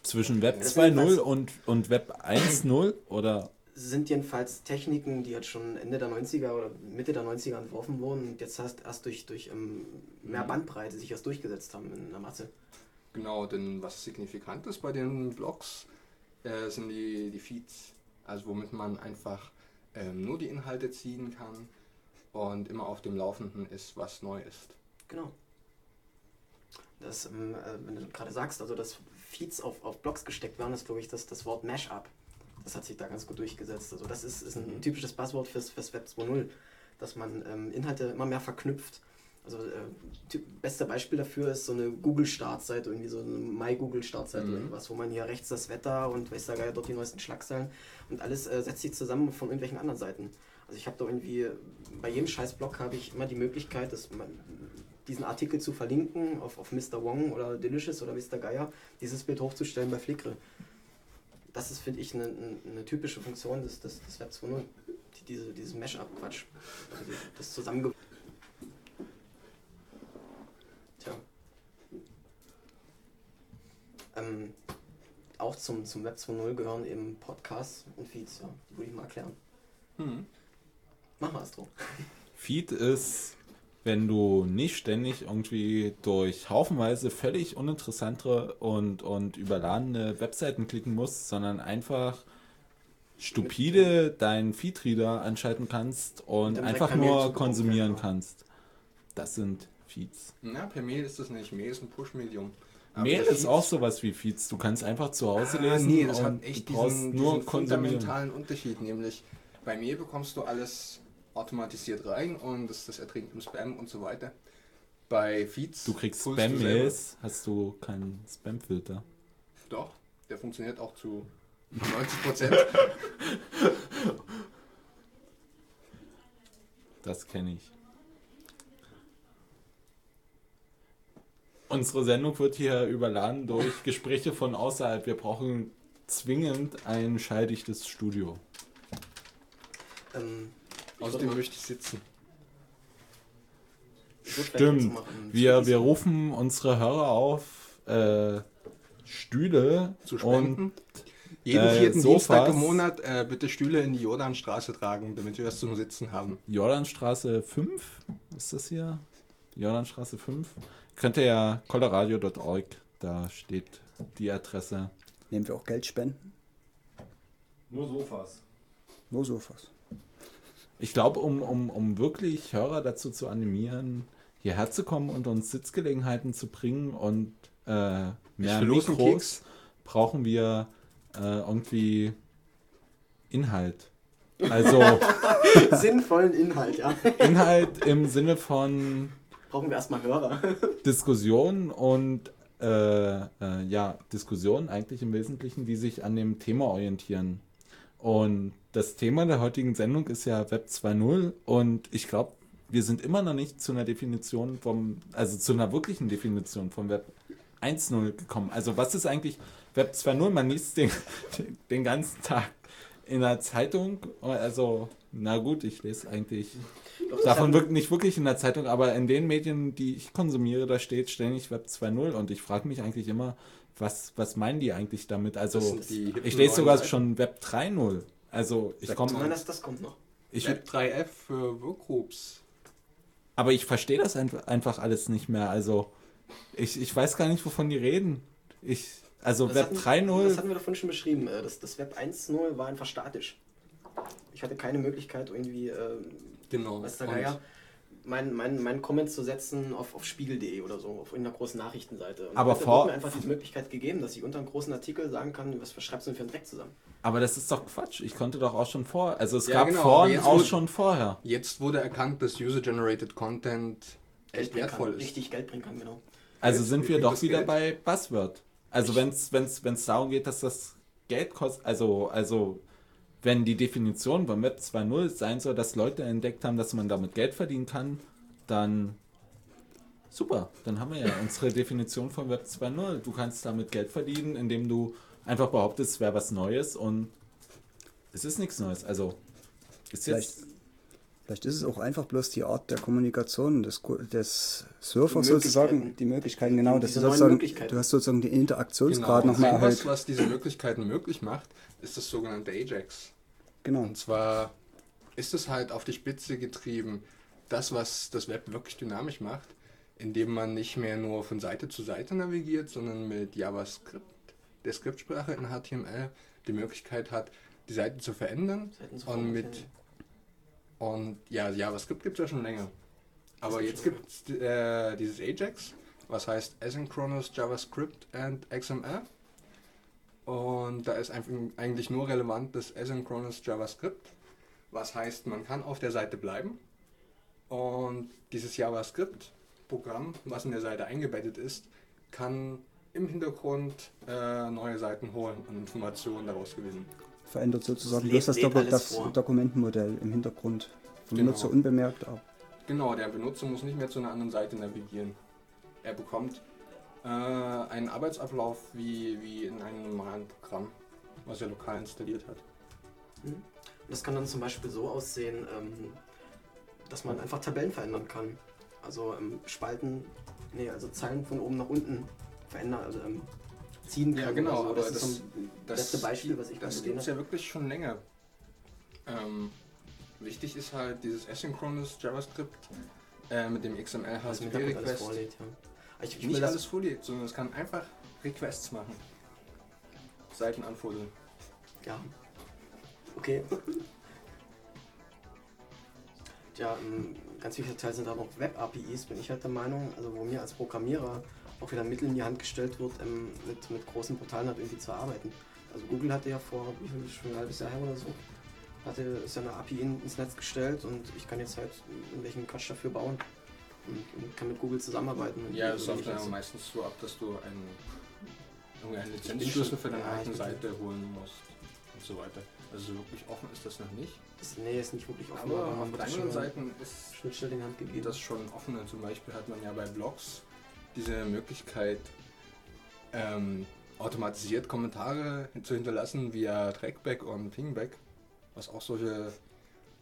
Zwischen Web Das 2.0 jedenfalls- und, und Web 1.0 oder sind jedenfalls Techniken, die jetzt schon Ende der 90er oder Mitte der 90er entworfen wurden und jetzt erst, erst durch, durch ähm, mehr Mhm. Bandbreite sich erst durchgesetzt haben in der Masse. Genau, denn was signifikant ist bei den Blogs, äh, sind die, die Feeds. Also womit man einfach ähm, nur die Inhalte ziehen kann und immer auf dem Laufenden ist, was neu ist. Genau. Das, ähm, äh, wenn du gerade sagst, also dass Feeds auf, auf Blogs gesteckt werden, ist glaube ich das, das Wort Mashup. Das hat sich da ganz gut durchgesetzt. Also das ist, ist ein typisches Passwort fürs, fürs Web 2.0, dass man ähm, Inhalte immer mehr verknüpft. Also äh, beste Beispiel dafür ist so eine Google-Startseite, irgendwie so eine My-Google-Startseite Mhm. irgendwas, wo man hier rechts das Wetter und weiß Geier dort die neuesten Schlagzeilen und alles äh, setzt sich zusammen von irgendwelchen anderen Seiten. Also ich habe da irgendwie, bei jedem scheiß Blog habe ich immer die Möglichkeit, dass man diesen Artikel zu verlinken auf, auf Mr. Wong oder Delicious oder Mr. Geier, dieses Bild hochzustellen bei Flickr. Das ist, finde ich, eine, eine, typische Funktion des, des, des Web 2.0. Die, diese, dieses Mesh-Up-Quatsch. Also das zusammenge... Tja. Ähm, auch zum, zum Web 2.0 gehören eben Podcasts und Feeds, ja. Die würde ich mal erklären. Mach mal, Astro. Feed ist, wenn du nicht ständig irgendwie durch haufenweise völlig uninteressante und, und überladene Webseiten klicken musst, sondern einfach stupide deinen Feedreader anschalten kannst und einfach nur konsumieren ja. kannst. Das sind Feeds. Na, per Mail ist das nicht. Mail ist ein Push-Medium. Mail ist auch sowas wie Feeds. Du kannst einfach zu Hause Ah, lesen nee, das und hat echt diesen, nur diesen fundamentalen Unterschied. Nämlich bei Mail bekommst du alles automatisiert rein und das, das ertrinkt im Spam und so weiter. Bei Feeds. Du kriegst. Spam-Mails, hast du keinen Spam-Filter. Doch, der funktioniert auch zu 90 Prozent. Das kenne ich. Unsere Sendung wird hier überladen durch Gespräche von außerhalb. Wir brauchen zwingend ein schalldichtes Studio. Ähm, Außerdem möchte ich sitzen. Stimmt. Wir, wir rufen unsere Hörer auf, äh, Stühle Zu und spenden. Jeden äh, vierten Sofas. Dienstag im Monat äh, bitte Stühle in die Jordanstraße tragen, damit wir was zum Sitzen haben. Jordanstraße 5, ist das hier? Jordanstraße 5. Könnt ihr ja coloradio.org, da steht die Adresse. Nehmen wir auch Geld spenden? Nur Sofas. Nur Sofas. Ich glaube, um, um, um wirklich Hörer dazu zu animieren, hierher zu kommen und uns Sitzgelegenheiten zu bringen und äh, mehr Mikros, brauchen wir äh, irgendwie Inhalt. Also Sinnvollen Inhalt, ja. Inhalt im Sinne von Brauchen wir erstmal Hörer. Diskussion und äh, äh, ja, Diskussionen eigentlich im Wesentlichen, die sich an dem Thema orientieren. Und das Thema der heutigen Sendung ist ja Web 2.0 und ich glaube, wir sind immer noch nicht zu einer Definition vom, also zu einer wirklichen Definition vom Web 1.0 gekommen. Also was ist eigentlich Web 2.0? Man liest den, den ganzen Tag in der Zeitung, also na gut, ich lese eigentlich davon wirklich nicht wirklich in der Zeitung, aber in den Medien, die ich konsumiere, da steht ständig Web 2.0 und ich frage mich eigentlich immer, was, was meinen die eigentlich damit? Also ich lese sogar Seiten. schon Web 3.0. Also ich komme. Das, das kommt noch. Ich, Web 3F für Workgroups. Aber ich verstehe das einfach alles nicht mehr. Also ich, ich weiß gar nicht, wovon die reden. Ich, also das Web 3.0. Das hatten wir davon schon beschrieben. Äh, das, das Web 1.0 war einfach statisch. Ich hatte keine Möglichkeit, irgendwie, äh, genau. was der Geier, mein, mein, Comment zu setzen auf, auf spiegel.de oder so, auf irgendeiner großen Nachrichtenseite. Und aber vor. mir einfach die Möglichkeit gegeben, dass ich unter einem großen Artikel sagen kann, was schreibst du denn für einen Dreck zusammen? Aber das ist doch Quatsch. Ich konnte doch auch schon vor. Also es ja, gab genau, vorhin auch wurde, schon vorher. Jetzt wurde erkannt, dass User-Generated Content echt wertvoll kann, ist. Richtig Geld bringen kann, genau. Also jetzt sind wir doch wieder Geld. bei Buzzword. Also wenn es wenn's, wenn's darum geht, dass das Geld kostet, also, also wenn die Definition beim Web 2.0 sein soll, dass Leute entdeckt haben, dass man damit Geld verdienen kann, dann super. Dann haben wir ja unsere Definition von Web 2.0. Du kannst damit Geld verdienen, indem du einfach behauptest, es wäre was Neues und es ist nichts Neues. Also ist jetzt Vielleicht ist es auch einfach bloß die Art der Kommunikation des, des Surfers die sozusagen, die Möglichkeiten, genau, dass du sozusagen, du hast sozusagen den Interaktionsgrad genau. nochmal erhöht. Was, was diese Möglichkeiten möglich macht, ist das sogenannte Ajax. Genau. Und zwar ist es halt auf die Spitze getrieben, das, was das Web wirklich dynamisch macht, indem man nicht mehr nur von Seite zu Seite navigiert, sondern mit JavaScript, der Skriptsprache in HTML, die Möglichkeit hat, die Seiten zu verändern zu und mit und ja, JavaScript gibt es ja schon länger. Aber jetzt gibt es äh, dieses Ajax, was heißt Asynchronous JavaScript and XML. Und da ist eigentlich nur relevant das Asynchronous JavaScript, was heißt, man kann auf der Seite bleiben. Und dieses JavaScript-Programm, was in der Seite eingebettet ist, kann im Hintergrund äh, neue Seiten holen und Informationen daraus gewinnen verändert sozusagen bloß das, Doku das Dokumentenmodell im Hintergrund. Vom genau. Benutzer unbemerkt ab. Genau, der Benutzer muss nicht mehr zu einer anderen Seite navigieren. Er bekommt äh, einen Arbeitsablauf wie, wie in einem normalen Programm, was er lokal installiert hat. Mhm. Das kann dann zum Beispiel so aussehen, ähm, dass man einfach Tabellen verändern kann. Also ähm, Spalten, nee, also Zeilen von oben nach unten verändern, also ähm, ziehen kann. Ja, genau, so. aber das, das ist das letzte Beispiel, was ich Das gibt es ja wirklich schon länger. Ähm, wichtig ist halt dieses Asynchronous JavaScript äh, mit dem XML HTTP Request. Vorlädt, ja. Ich, ich nicht alles vorlädt, sondern es kann einfach Requests machen. Seiten anfuddeln. Ja. Okay. ja, ein ganz wichtiger Teil sind auch noch Web-APIs, bin ich halt der Meinung, also wo mir als Programmierer auch wieder Mittel in die Hand gestellt wird, ähm, mit, mit großen Portalen halt irgendwie zu arbeiten. Also Google hatte ja vor, wie viel, schon ein halbes Jahr her oder so, hatte seine API ins Netz gestellt und ich kann jetzt halt irgendwelchen Quatsch dafür bauen und, und kann mit Google zusammenarbeiten. Ja, das läuft dann meistens so ab, dass du einen, Lizenzschlüssel für deine ja, eigene Seite holen musst und so weiter. Also wirklich offen ist das noch nicht. Das, nee, ist nicht wirklich offen. Aber, aber auf kleineren Seiten ist Schnittstelle in Hand gegeben. das schon offener. Zum Beispiel hat man ja bei Blogs diese Möglichkeit, ähm, automatisiert Kommentare zu hinterlassen via Trackback und Pingback, was auch solche,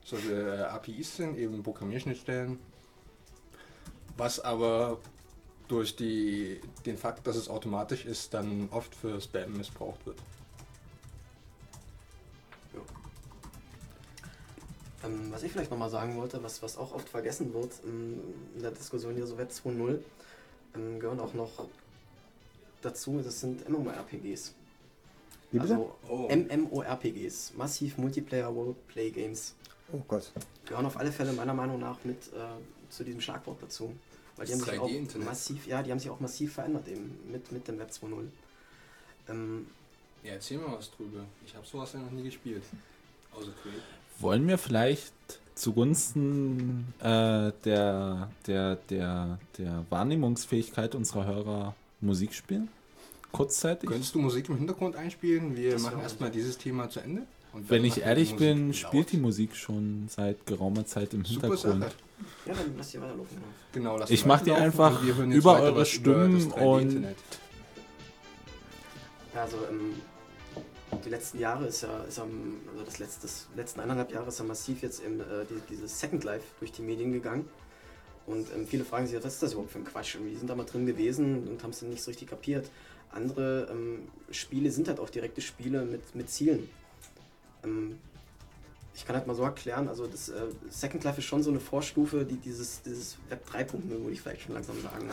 solche äh, APIs sind, eben Programmierschnittstellen, was aber durch die, den Fakt, dass es automatisch ist, dann oft für Spam missbraucht wird. Ähm, was ich vielleicht nochmal sagen wollte, was, was auch oft vergessen wird ähm, in der Diskussion hier so Web 2.0, ähm, gehören auch noch dazu, das sind MMORPGs. Wie bitte? Also oh. MMORPGs, Massiv Multiplayer Roleplay Games. Oh Gott. Gehören auf alle Fälle meiner Meinung nach mit äh, zu diesem Schlagwort dazu. Weil die haben sich auch Internet. massiv, ja, die haben sich auch massiv verändert eben mit, mit dem Web 2.0. Ähm, ja, erzähl mal was drüber. Ich habe sowas ja noch nie gespielt. Außer Create. Wollen wir vielleicht zugunsten äh, der, der, der, der Wahrnehmungsfähigkeit unserer Hörer Musik spielen? Kurzzeitig? Könntest du Musik im Hintergrund einspielen? Wir das machen erstmal dieses Thema zu Ende. Und Wenn ich ehrlich bin, laut. spielt die Musik schon seit geraumer Zeit im Super Hintergrund. Sache. Ja, dann lass die weiterlaufen. Genau. Genau, lass Ich die mach die einfach und über eure über Stimmen 3D-Internet. Ja, also ähm, die letzten Jahre ist ja, ist ja also das letzte, das letzten eineinhalb Jahre ist ja massiv jetzt im, äh, die, dieses Second Life durch die Medien gegangen. Und ähm, viele fragen sich, was ist das überhaupt für ein Quatsch? Und die sind da mal drin gewesen und haben es dann nicht so richtig kapiert. Andere ähm, Spiele sind halt auch direkte Spiele mit, mit Zielen. Ähm, ich kann halt mal so erklären, also das äh, Second Life ist schon so eine Vorstufe, die dieses, dieses Web 3.0, würde ich vielleicht schon langsam sagen.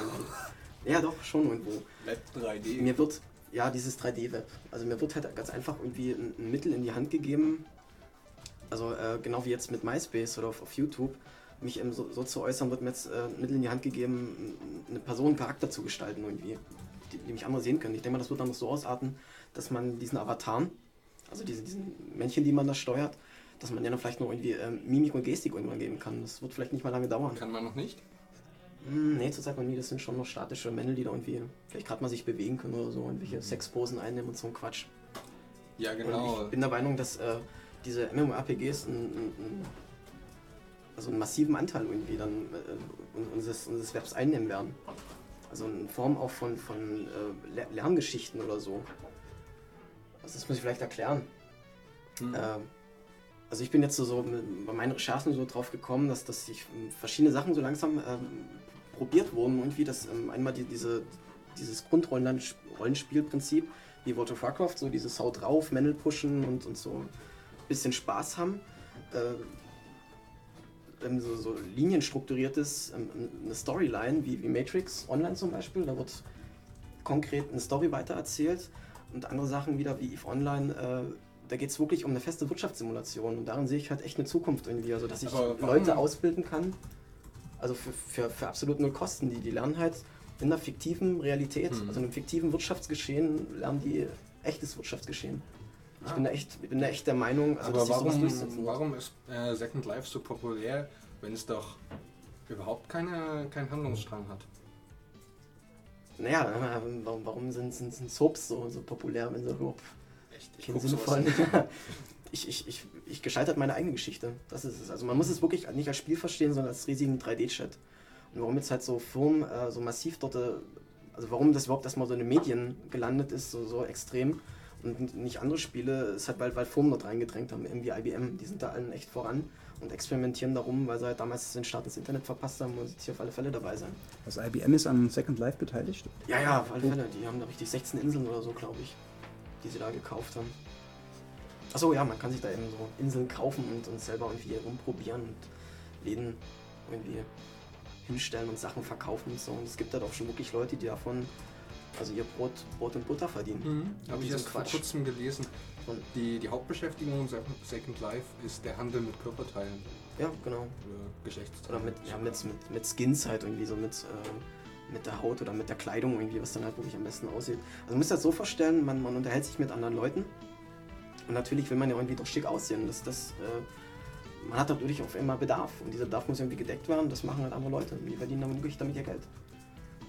ja, doch, schon irgendwo. Web 3D. Mir wird, ja, dieses 3D-Web. Also mir wird halt ganz einfach irgendwie ein, ein Mittel in die Hand gegeben, also äh, genau wie jetzt mit MySpace oder auf, auf YouTube, mich eben so, so zu äußern, wird mir jetzt äh, ein Mittel in die Hand gegeben, eine Person, einen Charakter zu gestalten irgendwie, die, die mich andere sehen können. Ich denke mal, das wird dann noch so ausarten, dass man diesen Avataren, also diese, diesen Männchen, die man da steuert, dass man denen vielleicht noch irgendwie ähm, Mimik und Gestik irgendwann geben kann. Das wird vielleicht nicht mal lange dauern. Kann man noch nicht? Hm, Nee, zurzeit noch nie. Das sind schon noch statische Männel, die da irgendwie vielleicht gerade mal sich bewegen können oder so und welche Sexposen einnehmen und so ein Quatsch. Ja, Und genau. ich bin der Meinung, dass äh, diese MMORPGs einen, einen, also einen massiven Anteil irgendwie dann äh, unseres, unseres Webs einnehmen werden. Also in Form auch von, von äh, Ler- Lerngeschichten oder so. Also das muss ich vielleicht erklären. Hm. Ähm, also ich bin jetzt so, so bei meinen Recherchen so drauf gekommen, dass, dass sich ähm, verschiedene Sachen so langsam ähm, probiert wurden. Irgendwie, dass ähm, einmal die, diese, dieses Grundrollenspielprinzip wie World of Warcraft, so dieses Haut drauf, Männel pushen und, und so ein bisschen Spaß haben. Äh, ähm, so, so linienstrukturiertes, ähm, eine Storyline wie, wie Matrix Online zum Beispiel, da wird konkret eine Story weitererzählt und andere Sachen wieder wie EVE Online, äh, da geht es wirklich um eine feste Wirtschaftssimulation und darin sehe ich halt echt eine Zukunft irgendwie, also dass ich Leute ausbilden kann, also für, für, für absolut null Kosten, die, die lernen halt in einer fiktiven Realität, Mhm. also in einem fiktiven Wirtschaftsgeschehen, lernen die echtes Wirtschaftsgeschehen. Ich bin da echt, ich bin da echt der Meinung, also Aber dass sich sowas warum, warum ist äh, Second Life so populär, wenn es doch überhaupt keine, keinen Handlungsstrang hat? Naja, warum, warum sind, sind, sind Soaps so, so populär, wenn sie überhaupt keinen Sinn von. ich, ich, ich, ich gestalte halt meine eigene Geschichte. Das ist es. Also man muss es wirklich nicht als Spiel verstehen, sondern als riesigen 3D-Chat. Und warum jetzt halt so Firmen äh, so massiv dort, äh, also warum das überhaupt erstmal so in den Medien gelandet ist, so, so extrem und nicht andere Spiele, ist halt, weil, weil Firmen dort reingedrängt haben, irgendwie IBM, die sind da allen echt voran und experimentieren darum, weil sie halt damals den Start ins Internet verpasst haben und jetzt hier auf alle Fälle dabei sein. Also IBM ist an Second Life beteiligt. Ja, ja, auf alle Fälle. Die haben da richtig 16 Inseln oder so, glaube ich, die sie da gekauft haben. Achso, ja, man kann sich da eben so Inseln kaufen und, und selber irgendwie rumprobieren und Läden irgendwie hinstellen und Sachen verkaufen und so. Und es gibt halt auch schon wirklich Leute, die davon also ihr Brot, Brot und Butter verdienen. Mhm. Habe ich erst vor Quatsch. kurzem gelesen. Und, Die, die Hauptbeschäftigung in Second Life ist der Handel mit Körperteilen ja, genau. oder Geschlechtsteilen. Oder mit, ja, mit, mit, mit Skins halt irgendwie, so mit, äh, mit der Haut oder mit der Kleidung irgendwie, was dann halt wirklich am besten aussieht. Also man muss das so vorstellen, man, man unterhält sich mit anderen Leuten und natürlich will man ja irgendwie doch schick aussehen. Das, das, äh, man hat natürlich auf einmal Bedarf und dieser Bedarf muss irgendwie gedeckt werden. Das machen halt andere Leute. Die verdienen damit wirklich damit ihr Geld.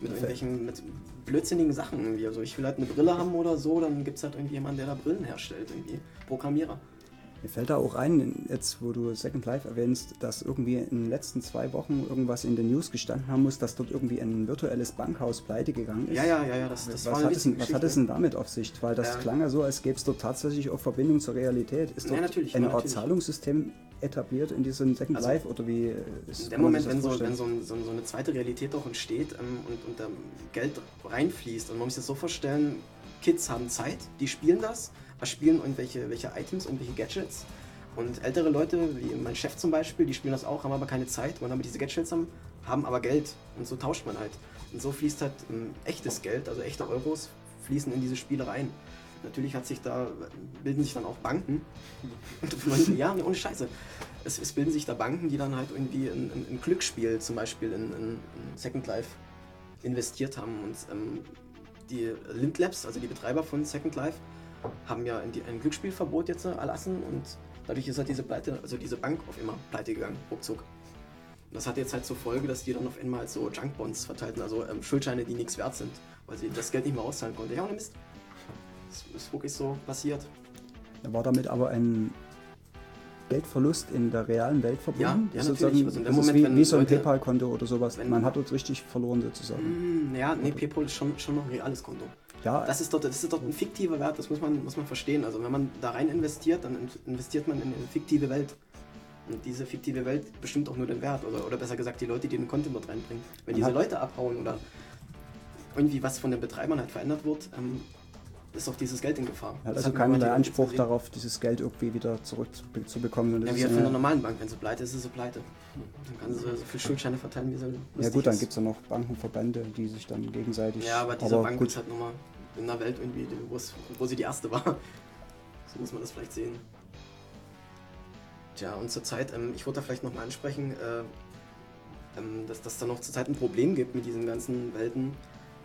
Mit irgendwelchen mit blödsinnigen Sachen irgendwie. Also ich will halt eine Brille haben oder so, dann gibt es halt irgendwie jemanden, der da Brillen herstellt, irgendwie. Programmierer. Mir fällt da auch ein, jetzt wo du Second Life erwähnst, dass irgendwie in den letzten zwei Wochen irgendwas in den News gestanden haben muss, dass dort irgendwie ein virtuelles Bankhaus pleite gegangen ist. Ja, ja, ja, ja, das, das war was, eine hat es, was hat es denn damit auf sich? Weil das Ja. klang ja so, als gäbe es dort tatsächlich auch Verbindung zur Realität. Ist Ja, dort natürlich, eine ja, Art. Zahlungssystem etabliert in diesem Second Also, Life oder wie äh, ist, In dem Moment, wenn, so, wenn so, ein, so, ein- so eine zweite Realität auch entsteht ähm, und, und da Geld reinfließt, und man muss sich das so vorstellen, Kids haben Zeit, die spielen das, spielen irgendwelche welche Items, irgendwelche Gadgets. Und ältere Leute, wie mein Chef zum Beispiel, die spielen das auch, haben aber keine Zeit, wollen aber diese Gadgets haben, haben aber Geld. Und so tauscht man halt. Und so fließt halt ähm, echtes Geld, also echte Euros, fließen in diese Spiele rein. Natürlich hat sich da, bilden sich dann auch Banken. Man, ja, ohne Scheiße. Es, es bilden sich da Banken, die dann halt irgendwie in, in, in Glücksspiel zum Beispiel in, in, in Second Life investiert haben. Und ähm, die Lind Labs, also die Betreiber von Second Life, haben ja ein Glücksspielverbot jetzt erlassen und dadurch ist halt diese Pleite, also diese Bank auf immer pleite gegangen, ruckzuck. Und das hat jetzt halt zur Folge, dass die dann auf einmal so Junkbonds verteilten, also ähm, Schuldscheine, die nichts wert sind, weil sie das Geld nicht mehr auszahlen konnten. Ja, ohne Mist. Das ist wirklich so passiert. Da war damit aber ein Geldverlust in der realen Welt verbunden? Ja, ja, sozusagen. Also das Moment, ist wie, wie so ein Leute- PayPal-Konto oder sowas. Man hat dort richtig verloren sozusagen. Hm, ja, nee, PayPal ist schon, schon noch ein reales Konto. Ja, Das ist, dort, das ist dort ein fiktiver Wert, das muss man, muss man verstehen. Also wenn man da rein investiert, dann in- investiert man in eine fiktive Welt. Und diese fiktive Welt bestimmt auch nur den Wert. Oder, oder besser gesagt, die Leute, die den Content dort reinbringen. Wenn diese Leute abhauen oder irgendwie was von den Betreibern halt verändert wird, ähm, ist auch dieses Geld in Gefahr. Das also heute Anspruch darauf, dieses Geld irgendwie wieder zurückzubekommen. Ja, wie halt von der normalen Bank. Wenn sie pleite ist, ist sie pleite. Dann kann sie so viel Schuldscheine verteilen, wie sie ja lustig gut, dann gibt es ja noch Bankenverbände, die sich dann gegenseitig... Ja, aber diese Bank gut, ist halt nochmal in einer Welt irgendwie, wo, sie die erste war. So muss man das vielleicht sehen. Tja, und zurzeit, ähm, ich wollte da vielleicht nochmal ansprechen, äh, ähm, dass das da noch zurzeit ein Problem gibt mit diesen ganzen Welten,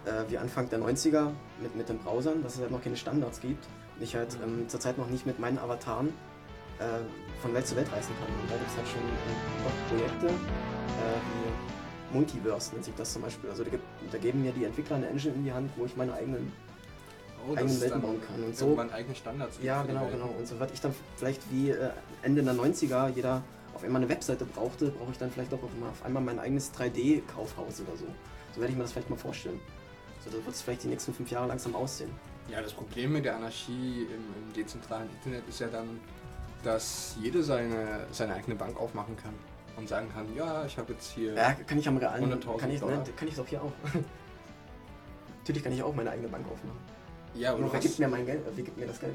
äh, wie Anfang der 90er mit, mit den Browsern, dass es halt noch keine Standards gibt. Und ich halt ähm, zurzeit noch nicht mit meinen Avataren äh, von Welt zu Welt reisen kann. Und da gibt es halt schon äh, doch Projekte, äh, wie Multiverse nennt sich das zum Beispiel. Also da, gibt, da geben mir die Entwickler eine Engine in die Hand, wo ich meine eigenen eigenen ist Welten bauen kann. Und so, irgendwann eigene Standards. ja, genau, genau. Und so werde ich dann vielleicht wie äh, Ende der 90er jeder auf einmal eine Webseite brauchte, brauche ich dann vielleicht auch auf einmal, auf einmal mein eigenes 3D-Kaufhaus oder so. So werde ich mir das vielleicht mal vorstellen. So da wird es vielleicht die nächsten fünf Jahre langsam aussehen. Ja, das Problem mit der Anarchie im, im dezentralen Internet ist ja dann, dass jeder seine, seine eigene Bank aufmachen kann und sagen kann, ja, ich habe jetzt hier... Ja, kann ich am realen, 100.000 kann ich, nein, kann ich doch hier auch. Natürlich kann ich auch meine eigene Bank aufmachen. Ja, aber Nur wer gibt mir mein Geld? Wer gibt mir das Geld?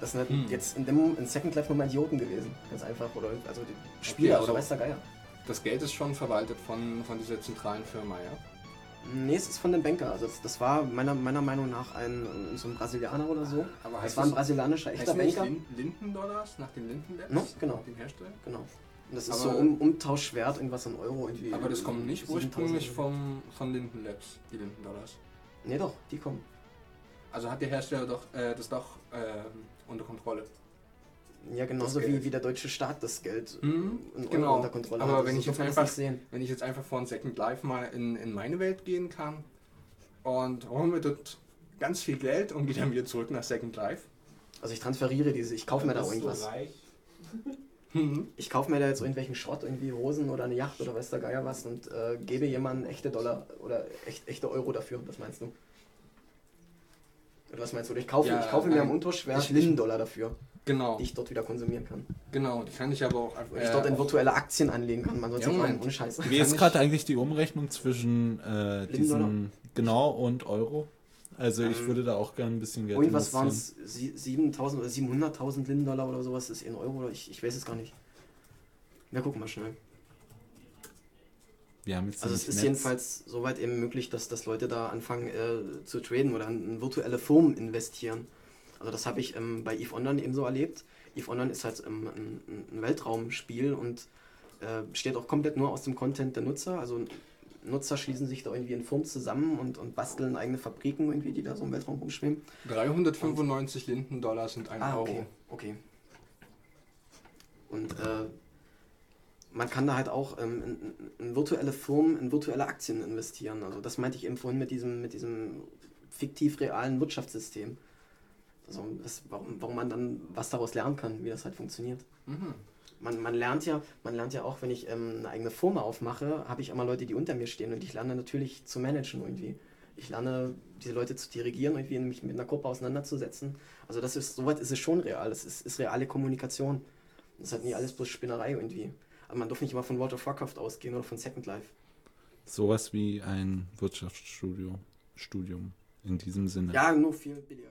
Das sind halt Hm. jetzt in, dem, in Second Life nur mal Idioten gewesen. Ganz einfach. Oder also die Spieler also- oder weiß der Geier. das Geld ist schon verwaltet von, von dieser zentralen Firma, ja? Nee, es ist von dem Banker. Also das, das war meiner, meiner Meinung nach ein, so ein Brasilianer oder so. Aber Das war ein brasilianischer echter Banker. Lin Linden-Dollars nach den Linden-Labs? No, genau. Den Hersteller? Genau. Und das ist Aber- so um, Umtauschwert, irgendwas an Euro. Irgendwie Aber das kommt nicht 7000 ursprünglich vom, von Linden Labs, die Linden Dollars. Nee, doch, die kommen. Also hat der Hersteller doch äh, das doch ähm, unter Kontrolle. Ja, genauso wie, wie der deutsche Staat das Geld Mhm, Euro genau. unter Kontrolle Aber hat. wenn ich jetzt einfach-. Wenn ich jetzt einfach von Second Life mal in, in meine Welt gehen kann und hole mir dort ganz viel Geld und gehe dann wieder zurück nach Second Life. Also ich transferiere diese, ich kaufe mir da irgendwas. reich? Mhm. Ich kaufe mir da jetzt irgendwelchen Schrott, irgendwie Hosen oder eine Yacht oder weiß der Geier was und äh, gebe jemandem echte Dollar oder echt, echte Euro dafür. Was meinst du? Oder was meinst du? Oder ich kaufe, Ja, ich kaufe mir am Unterschwert Ich- ich- Linden-Dollar dafür, Genau, die ich dort wieder konsumieren kann. genau. Die kann ich aber auch einfach. Und ich dort in virtuelle Aktien anlegen kann. Man soll Ja, Moment. meinen, ohne Scheiß. Wie ist ich- gerade eigentlich die Umrechnung zwischen äh, diesen genau und Euro? Also ich Ähm, würde da auch gerne ein bisschen Geld Irgendwas waren es 7000 oder 700.000 Linden-Dollar oder sowas, ist in Euro oder ich, ich weiß es gar nicht. Wir gucken mal schnell. Wir haben jetzt Also es ist Netz. jedenfalls soweit eben möglich, dass, dass Leute da anfangen äh, zu traden oder in, virtuelle Firmen investieren. Also das habe ich ähm, bei EVE Online eben so erlebt. EVE Online ist halt ähm, ein, ein Weltraumspiel und äh, besteht auch komplett nur aus dem Content der Nutzer. Also Nutzer schließen sich da irgendwie in Firmen zusammen und, und basteln eigene Fabriken irgendwie, die da so im Weltraum rumschwimmen. 395 Linden-Dollar sind ein Ah, Euro. okay, okay. Und äh, man kann da halt auch ähm, in, in, virtuelle Firmen, in virtuelle Aktien investieren. Also das meinte ich eben vorhin mit diesem, mit diesem fiktiv realen Wirtschaftssystem. Also das, warum, warum man dann was daraus lernen kann, wie das halt funktioniert. Mhm. Man, man lernt ja, man lernt ja auch, wenn ich ähm, eine eigene Firma aufmache, habe ich immer Leute, die unter mir stehen und ich lerne natürlich zu managen irgendwie. Ich lerne diese Leute zu dirigieren, irgendwie mich mit einer Gruppe auseinanderzusetzen. Also das ist, soweit ist es schon real. Es ist, ist reale Kommunikation. Das ist halt nie alles bloß Spinnerei irgendwie. Aber man darf nicht immer von World of Warcraft ausgehen oder von Second Life. Sowas wie ein Wirtschaftsstudium Studium in diesem Sinne. Ja, nur viel billiger.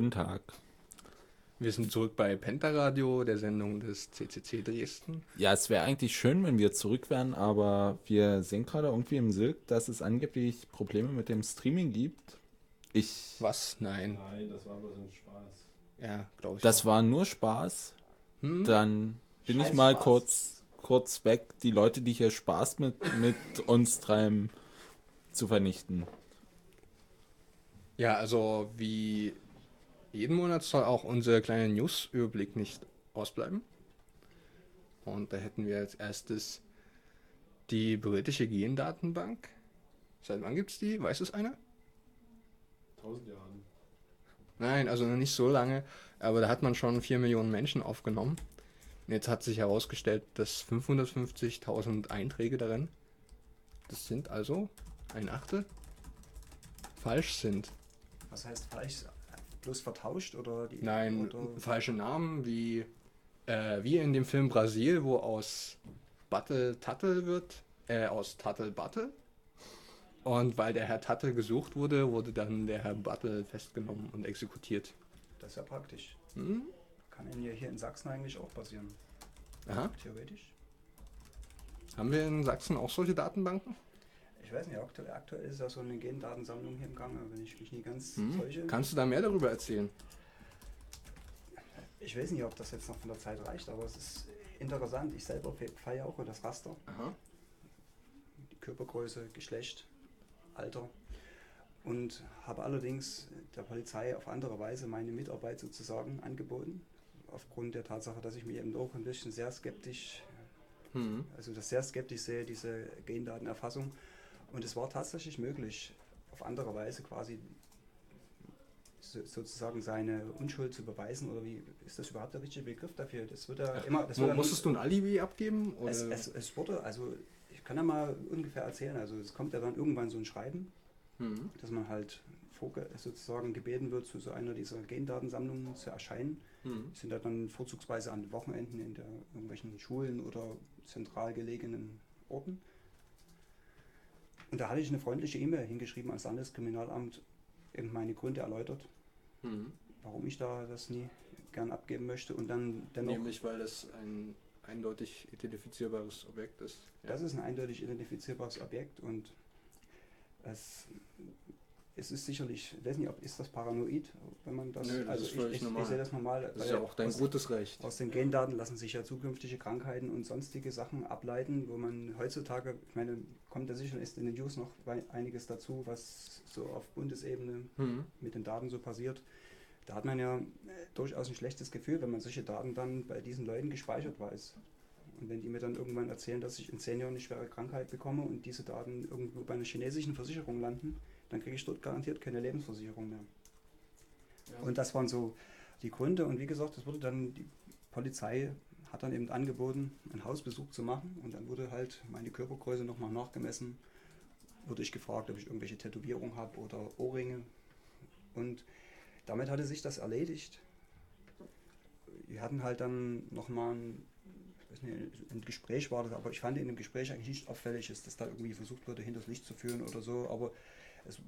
Guten Tag. Wir sind zurück bei Pentaradio, der Sendung des CCC Dresden. Ja, es wäre eigentlich schön, wenn wir zurück wären, aber wir sehen gerade irgendwie im Silk, dass es angeblich Probleme mit dem Streaming gibt. Ich. Was? Nein. Nein, das war bloß ein Spaß. Ja, glaube ich. Das auch. war nur Spaß. Hm? Dann bin ich Scheiß mal Spaß. kurz, kurz weg, die Leute, die hier Spaß mit, mit uns treiben, zu vernichten. Ja, also wie jeden Monat soll auch unser kleiner News-Überblick nicht ausbleiben. Und da hätten wir als erstes die britische Gendatenbank. Seit wann gibt es die? Weiß es einer? Tausend Jahren. Nein, also noch nicht so lange, aber da hat man schon 4 Millionen Menschen aufgenommen. Und jetzt hat sich herausgestellt, dass 550.000 Einträge darin, das sind also ein Achtel, falsch sind. Was heißt falsch? Bloß vertauscht oder die Nein, oder falsche Namen wie, äh, wie in dem Film Brasil, wo aus Battle Tattel wird, äh, aus Tattel Battle. Und weil der Herr Tattel gesucht wurde, wurde dann der Herr Battle festgenommen und exekutiert. Das ist ja praktisch. Hm? Kann Ihnen ja hier in Sachsen eigentlich auch passieren. Aha. Theoretisch. Haben wir in Sachsen auch solche Datenbanken? Ich weiß nicht, aktuell, aktuell ist ja so eine Gendatensammlung hier im Gange, wenn ich mich nie ganz Hm? täusche. Kannst du da mehr darüber erzählen? Ich weiß nicht, ob das jetzt noch von der Zeit reicht, aber es ist interessant. Ich selber feiere auch das Raster. Aha. die Körpergröße, Geschlecht, Alter und habe allerdings der Polizei auf andere Weise meine Mitarbeit sozusagen angeboten. Aufgrund der Tatsache, dass ich mich eben auch ein bisschen sehr skeptisch, Hm. also das sehr skeptisch sehe, diese Gendatenerfassung. Und es war tatsächlich möglich, auf andere Weise quasi so, sozusagen seine Unschuld zu beweisen. Oder wie ist das überhaupt der richtige Begriff dafür? Das wird ja immer. Das wird Musstest du ein Alibi abgeben? Es, es, es wurde, also ich kann ja mal ungefähr erzählen, also es kommt ja dann irgendwann so ein Schreiben, hm. dass man halt sozusagen gebeten wird, zu so einer dieser Gendatensammlungen zu erscheinen. Hm. Die sind ja dann vorzugsweise an Wochenenden in der, irgendwelchen Schulen oder zentral gelegenen Orten. Und da hatte ich eine freundliche E-Mail hingeschrieben ans Landeskriminalamt, eben meine Gründe erläutert, Hm. warum ich da das nie gern abgeben möchte und dann dennoch Nämlich, weil das ein eindeutig identifizierbares Objekt ist. Ja. Das ist ein eindeutig identifizierbares Objekt und es, es ist sicherlich, ich weiß nicht, ob ist das paranoid, wenn man das, Nö, das also ist ich, ich, normal. ich sehe das normal. Das ist ja auch dein aus, gutes Recht. aus den Gendaten lassen sich ja zukünftige Krankheiten und sonstige Sachen ableiten, wo man heutzutage, ich meine, kommt da sicher ist in den News noch einiges dazu, was so auf Bundesebene Hm. mit den Daten so passiert. Da hat man ja äh, durchaus ein schlechtes Gefühl, wenn man solche Daten dann bei diesen Leuten gespeichert weiß. Und wenn die mir dann irgendwann erzählen, dass ich in zehn Jahren eine schwere Krankheit bekomme und diese Daten irgendwo bei einer chinesischen Versicherung landen, dann kriege ich dort garantiert keine Lebensversicherung mehr. Und das waren so die Gründe. Und wie gesagt, das wurde dann, die Polizei hat dann eben angeboten, einen Hausbesuch zu machen. Und dann wurde halt meine Körpergröße nochmal nachgemessen. Wurde ich gefragt, ob ich irgendwelche Tätowierungen habe oder Ohrringe. Und damit hatte sich das erledigt. Wir hatten halt dann nochmal ein, nicht, ein Gespräch war das, aber ich fand in dem Gespräch eigentlich nicht auffällig, dass das da irgendwie versucht wurde, hinters Licht zu führen oder so. Aber es,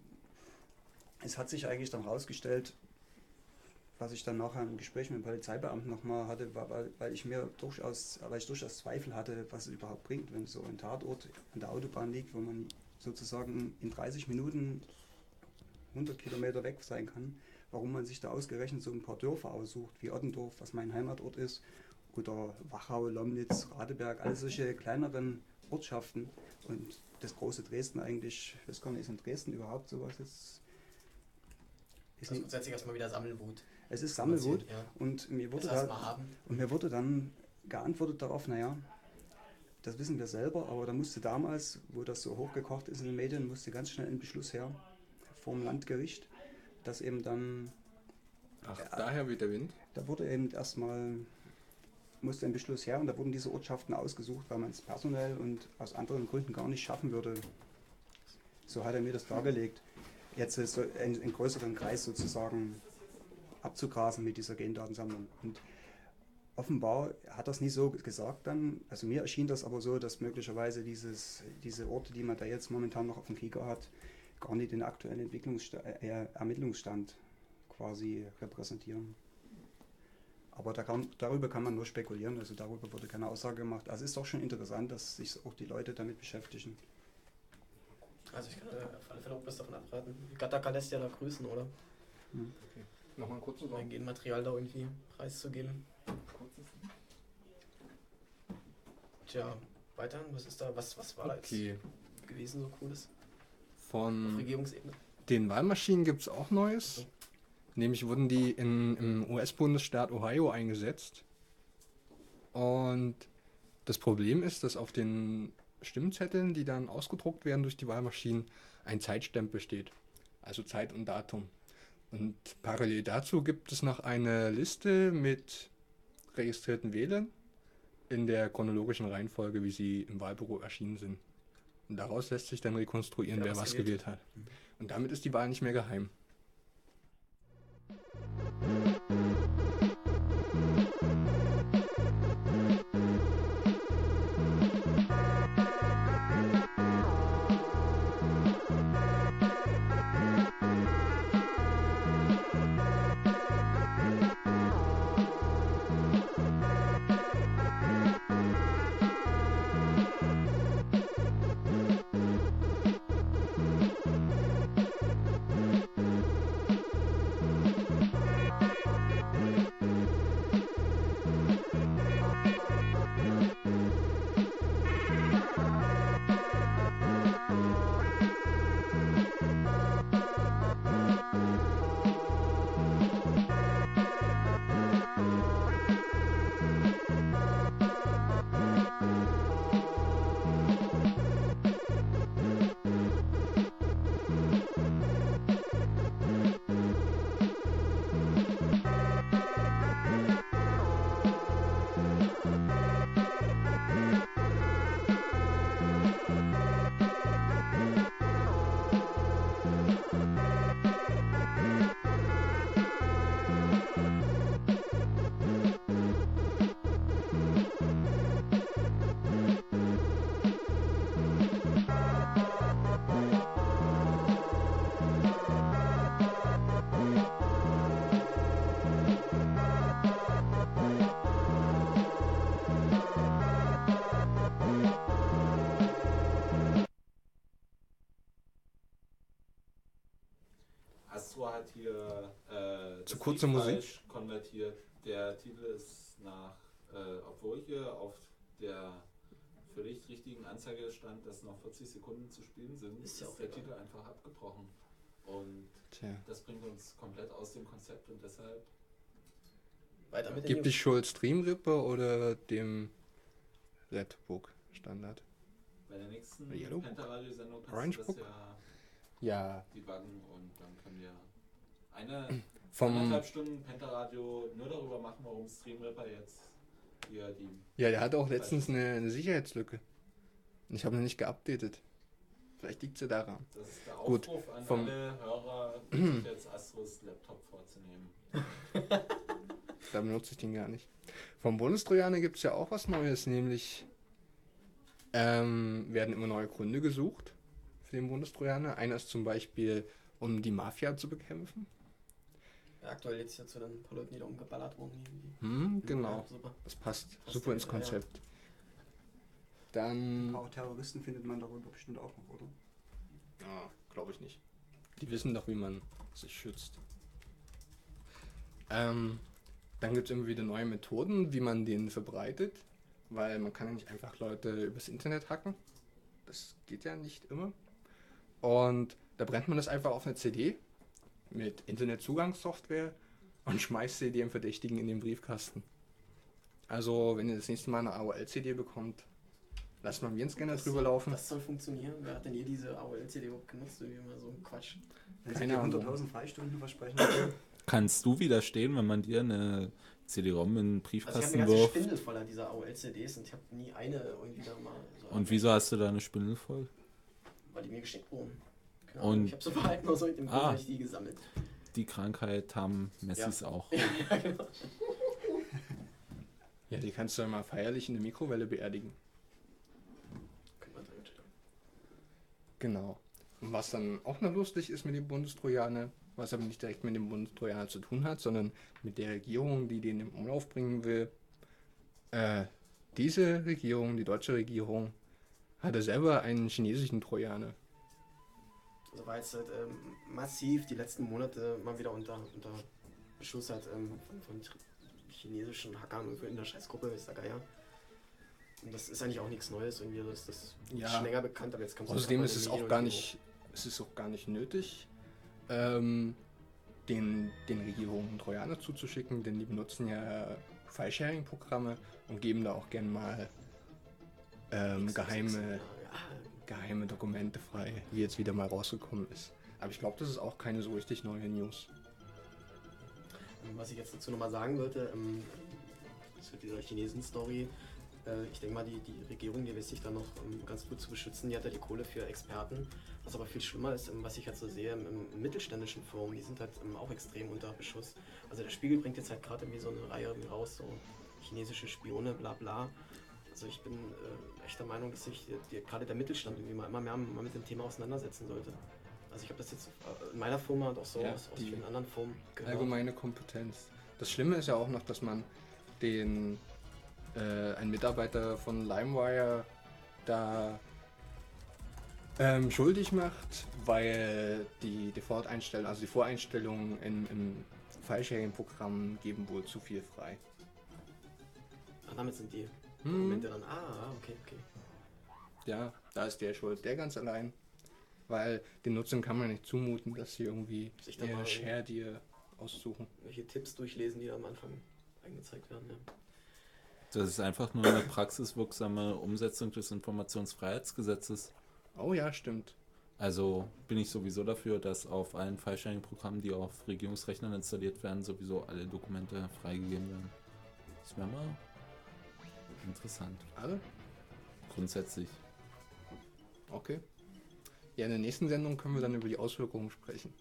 es hat sich eigentlich dann rausgestellt, was ich dann nachher im Gespräch mit dem Polizeibeamten nochmal hatte, war, weil, weil ich mir durchaus, weil ich durchaus Zweifel hatte, was es überhaupt bringt, wenn so ein Tatort an der Autobahn liegt, wo man sozusagen in 30 Minuten 100 Kilometer weg sein kann, warum man sich da ausgerechnet so ein paar Dörfer aussucht, wie Ottendorf, was mein Heimatort ist, oder Wachau, Lomnitz, Radeberg, all solche kleineren Ortschaften und das große Dresden eigentlich, ich weiß gar nicht, ist in Dresden überhaupt sowas jetzt? Ist Das nicht, grundsätzlich erstmal wieder Sammelwut. es ist Sammelwut Ja. und mir wurde da, und mir wurde dann geantwortet darauf, naja, das wissen wir selber, aber da musste damals, wo das so hochgekocht ist in den Medien, musste ganz schnell ein Beschluss her vom Landgericht, dass eben dann, Ach, daher weht der Wind. da wurde eben erstmal, musste ein Beschluss her und da wurden diese Ortschaften ausgesucht, weil man es personell und aus anderen Gründen gar nicht schaffen würde. So hat er mir das dargelegt. Jetzt so einen, einen größeren Kreis sozusagen abzugrasen mit dieser Gendatensammlung. Und offenbar hat das nicht so gesagt dann. Also mir erschien das aber so, dass möglicherweise dieses, diese Orte, die man da jetzt momentan noch auf dem Kieker hat, gar nicht den aktuellen Entwicklungssta äh, Ermittlungsstand quasi repräsentieren. Aber da kann, darüber kann man nur spekulieren, also darüber wurde keine Aussage gemacht. Also es ist doch schon interessant, dass sich auch die Leute damit beschäftigen. Also ich kann äh, auf alle Fälle auch was davon abraten. Gattaca lässt ja da grüßen, oder? Nochmal einen kurzen Mein Genmaterial da irgendwie preiszugeben. Tja, weiter, was ist da, was, was war da Okay. jetzt gewesen so cooles? Auf Von Regierungsebene. den Wahlmaschinen gibt es auch Neues. Nämlich wurden die in, im US-Bundesstaat Ohio eingesetzt. Und das Problem ist, dass auf den Stimmzetteln, die dann ausgedruckt werden durch die Wahlmaschinen, ein Zeitstempel steht. Also Zeit und Datum. Und parallel dazu gibt es noch eine Liste mit registrierten Wählern in der chronologischen Reihenfolge, wie sie im Wahlbüro erschienen sind. Und daraus lässt sich dann rekonstruieren, Wer wer was gewählt gewählt hat. Und damit ist die Wahl nicht mehr geheim. Hat hier äh, Zu kurze Musik. konvertiert. Der Titel ist nach, äh, obwohl hier auf der völlig richtigen Anzeige stand, dass noch 40 Sekunden zu spielen sind, Ist ist, ja auch der egal. Titel einfach abgebrochen. Und Tja. das bringt uns komplett aus dem Konzept und deshalb Weiter mit Gibt die News. Schuld Streamripper oder dem Redbook Standard? bei der nächsten? Penta-Radio-Sendung kannst Orange du das Book? ja Ja. debuggen und dann können wir eine Vom, anderthalb Stunden Penta-Radio nur darüber machen, warum Streamripper jetzt hier die ja, der hatte auch letztens eine, eine Sicherheitslücke. Ich habe noch nicht geupdatet. Vielleicht liegt sie daran. Das ist der Gut, Aufruf an vom- alle Hörer, sich jetzt Astros Laptop vorzunehmen. Da benutze ich den gar nicht. Vom Bundestrojaner gibt es ja auch was Neues, nämlich ähm, werden immer neue Gründe gesucht für den Bundestrojaner. Einer ist zum Beispiel, um die Mafia zu bekämpfen. Ja, aktuell jetzt ja zu den paar Leuten, die da umgeballert wurden. irgendwie. Hm, genau. Ja, super. Das passt Passt super ins ja, ja. Konzept. Ein Dann. paar Terroristen findet man darüber bestimmt auch noch, oder? Ja, glaube ich nicht. Die wissen doch, wie man sich schützt. Ähm, dann gibt es immer wieder neue Methoden, wie man den verbreitet, weil man kann ja nicht einfach Leute übers Internet hacken. Das geht ja nicht immer. Und da brennt man das einfach auf eine CD mit Internetzugangssoftware und schmeißt sie dem Verdächtigen in den Briefkasten. Also, wenn ihr das nächste Mal eine AOL-CD bekommt, lasst mal einen Virenscanner drüber laufen. Das soll funktionieren. Wer hat denn je diese AOL-CD überhaupt genutzt? Irgendwie immer so ein Quatsch. Keine dir Ahnung. 100.000 Freistunden versprechen, Kannst du widerstehen, wenn man dir eine CD-ROM in den Also ich habe Briefkasten eine ganze wirft? Spindel voller dieser AOL-CDs und ich habe nie eine irgendwie da mal so Und wieso hast du da eine Spindel voll? Weil die mir geschenkt wurden. Keine Und- ich habe so verhalten aus dem Grund Ah. habe ich die gesammelt. Die Krankheit haben Messis auch. ja, genau. Ja, die kannst du ja mal feierlich in der Mikrowelle beerdigen. Genau. was dann auch noch lustig ist mit dem Bundestrojaner, was aber nicht direkt mit dem Bundestrojaner zu tun hat, sondern mit der Regierung, die den im Umlauf bringen will. Äh, diese Regierung, die deutsche Regierung, hatte selber einen chinesischen Trojaner. Also war jetzt halt ähm, massiv die letzten Monate mal wieder unter, unter Beschuss halt ähm, von, von chinesischen Hackern irgendwo in der Scheißgruppe, ist der Geier. Und das ist eigentlich auch nichts Neues irgendwie, das ist das Ja. schon länger bekannt, aber jetzt kommt Außerdem ist es auch gar nicht, es ist auch gar nicht nötig, ähm, den, den Regierungen Trojaner zuzuschicken, denn die benutzen ja File-Sharing-Programme und geben da auch gern mal ähm, geheime, geheime Dokumente frei, wie jetzt wieder mal rausgekommen ist. Aber ich glaube, das ist auch keine so richtig neue News. Was ich jetzt dazu nochmal sagen wollte, ähm, zu dieser Chinesen-Story, äh, ich denke mal, die, die Regierung, die weiß sich da noch ähm, ganz gut zu beschützen, die hat ja die Kohle für Experten. Was aber viel schlimmer ist, ähm, was ich halt so sehe, im, mittelständischen Firmen, die sind halt auch extrem unter Beschuss. Also der Spiegel bringt jetzt halt gerade irgendwie so eine Reihe raus, so chinesische Spione, bla bla. Also ich bin äh, echt der Meinung, dass sich gerade der Mittelstand irgendwie mal immer mehr mal mit dem Thema auseinandersetzen sollte. Also ich habe das jetzt äh, in meiner Firma und auch so Ja, aus, aus vielen anderen Firmen gehört. Allgemeine Kompetenz. Das Schlimme ist ja auch noch, dass man den äh, ein Mitarbeiter von LimeWire da ähm, schuldig macht, weil die Default-Einstellungen, also die Voreinstellungen in, im File-Sharing-Programm geben wohl zu viel frei. Ah, damit sind die Hm. Argumente dann, ah, okay, okay. Ja, da ist der schuld, der ganz allein. Weil den Nutzern kann man nicht zumuten, dass sie irgendwie Sich da mal ihr Share dir aussuchen. Welche Tipps durchlesen, die da am Anfang eingezeigt werden. Ja. Das ist einfach nur eine praxiswirksame Umsetzung des Informationsfreiheitsgesetzes. Oh ja, stimmt. Also bin ich sowieso dafür, dass auf allen File-Sharing-Programmen, die auf Regierungsrechnern installiert werden, sowieso alle Dokumente freigegeben werden. Das wäre mal interessant. Alle? Grundsätzlich. Okay. Ja, in der nächsten Sendung können wir dann über die Auswirkungen sprechen.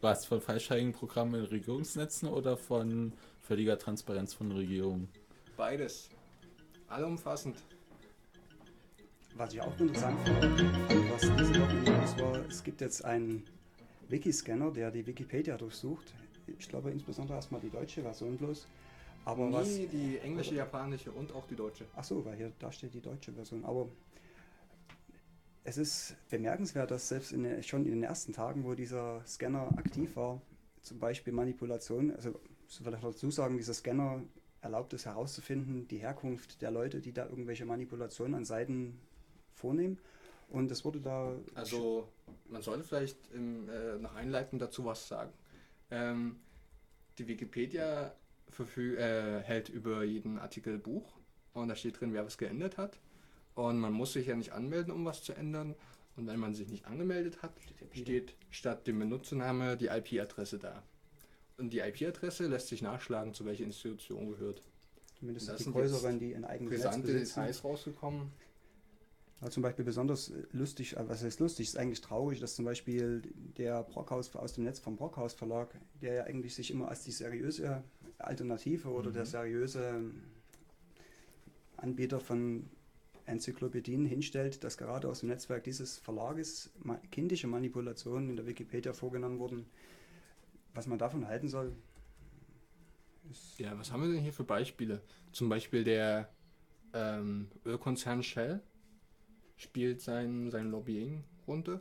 Was von File-Sharing-Programmen in Regierungsnetzen oder von völliger Transparenz von Regierungen? Beides. Allumfassend. Was ich auch interessant fand, was diese Woche News war, es gibt jetzt einen Wikiscanner, der die Wikipedia durchsucht. Ich glaube insbesondere erstmal die deutsche Version bloß. Aber was. Nie die englische, japanische und auch die deutsche. Ach so, weil hier da steht die deutsche Version. Aber es ist bemerkenswert, dass selbst in, der- schon in den ersten Tagen, wo dieser Scanner aktiv war, zum Beispiel Manipulation, also will ich dazu sagen, dieser Scanner erlaubt es herauszufinden, die Herkunft der Leute, die da irgendwelche Manipulationen an Seiten vornehmen. Und es wurde da Also, man sollte vielleicht im, äh, noch einleitend dazu was sagen. Ähm, die Wikipedia verfü äh, hält über jeden Artikel Buch und da steht drin, wer was geändert hat. Und man muss sich ja nicht anmelden, um was zu ändern. Und wenn man sich nicht angemeldet hat, steht statt dem Benutzername die IP-Adresse da. Und die IP-Adresse lässt sich nachschlagen, zu welcher Institution gehört. zumindest das die sind größeren, die ein eigenes Netz Brisante. Details rausgekommen. Ja, zum Beispiel besonders lustig, äh, was heißt lustig, ist eigentlich traurig, dass zum Beispiel der Brockhaus aus dem Netz vom Brockhaus Verlag, der ja eigentlich sich immer als die seriöse Alternative oder der seriöse Anbieter von Enzyklopädien hinstellt, dass gerade aus dem Netzwerk dieses Verlages kindische Manipulationen in der Wikipedia vorgenommen wurden. Was man davon halten soll, Ja, was haben wir denn hier für Beispiele? Zum Beispiel der ähm, Ölkonzern Shell spielt sein, sein Lobbying runter.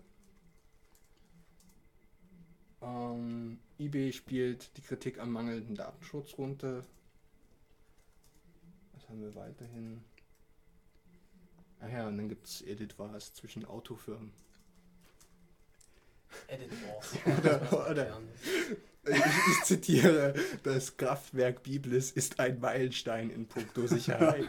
Ähm, eBay spielt die Kritik am mangelnden Datenschutz runter. Was haben wir weiterhin? Ah ja, und dann gibt es Edit Wars zwischen Autofirmen. Edit Wars. Oder- oder- Ich, ich zitiere, das Kraftwerk Biblis ist ein Meilenstein in puncto Sicherheit.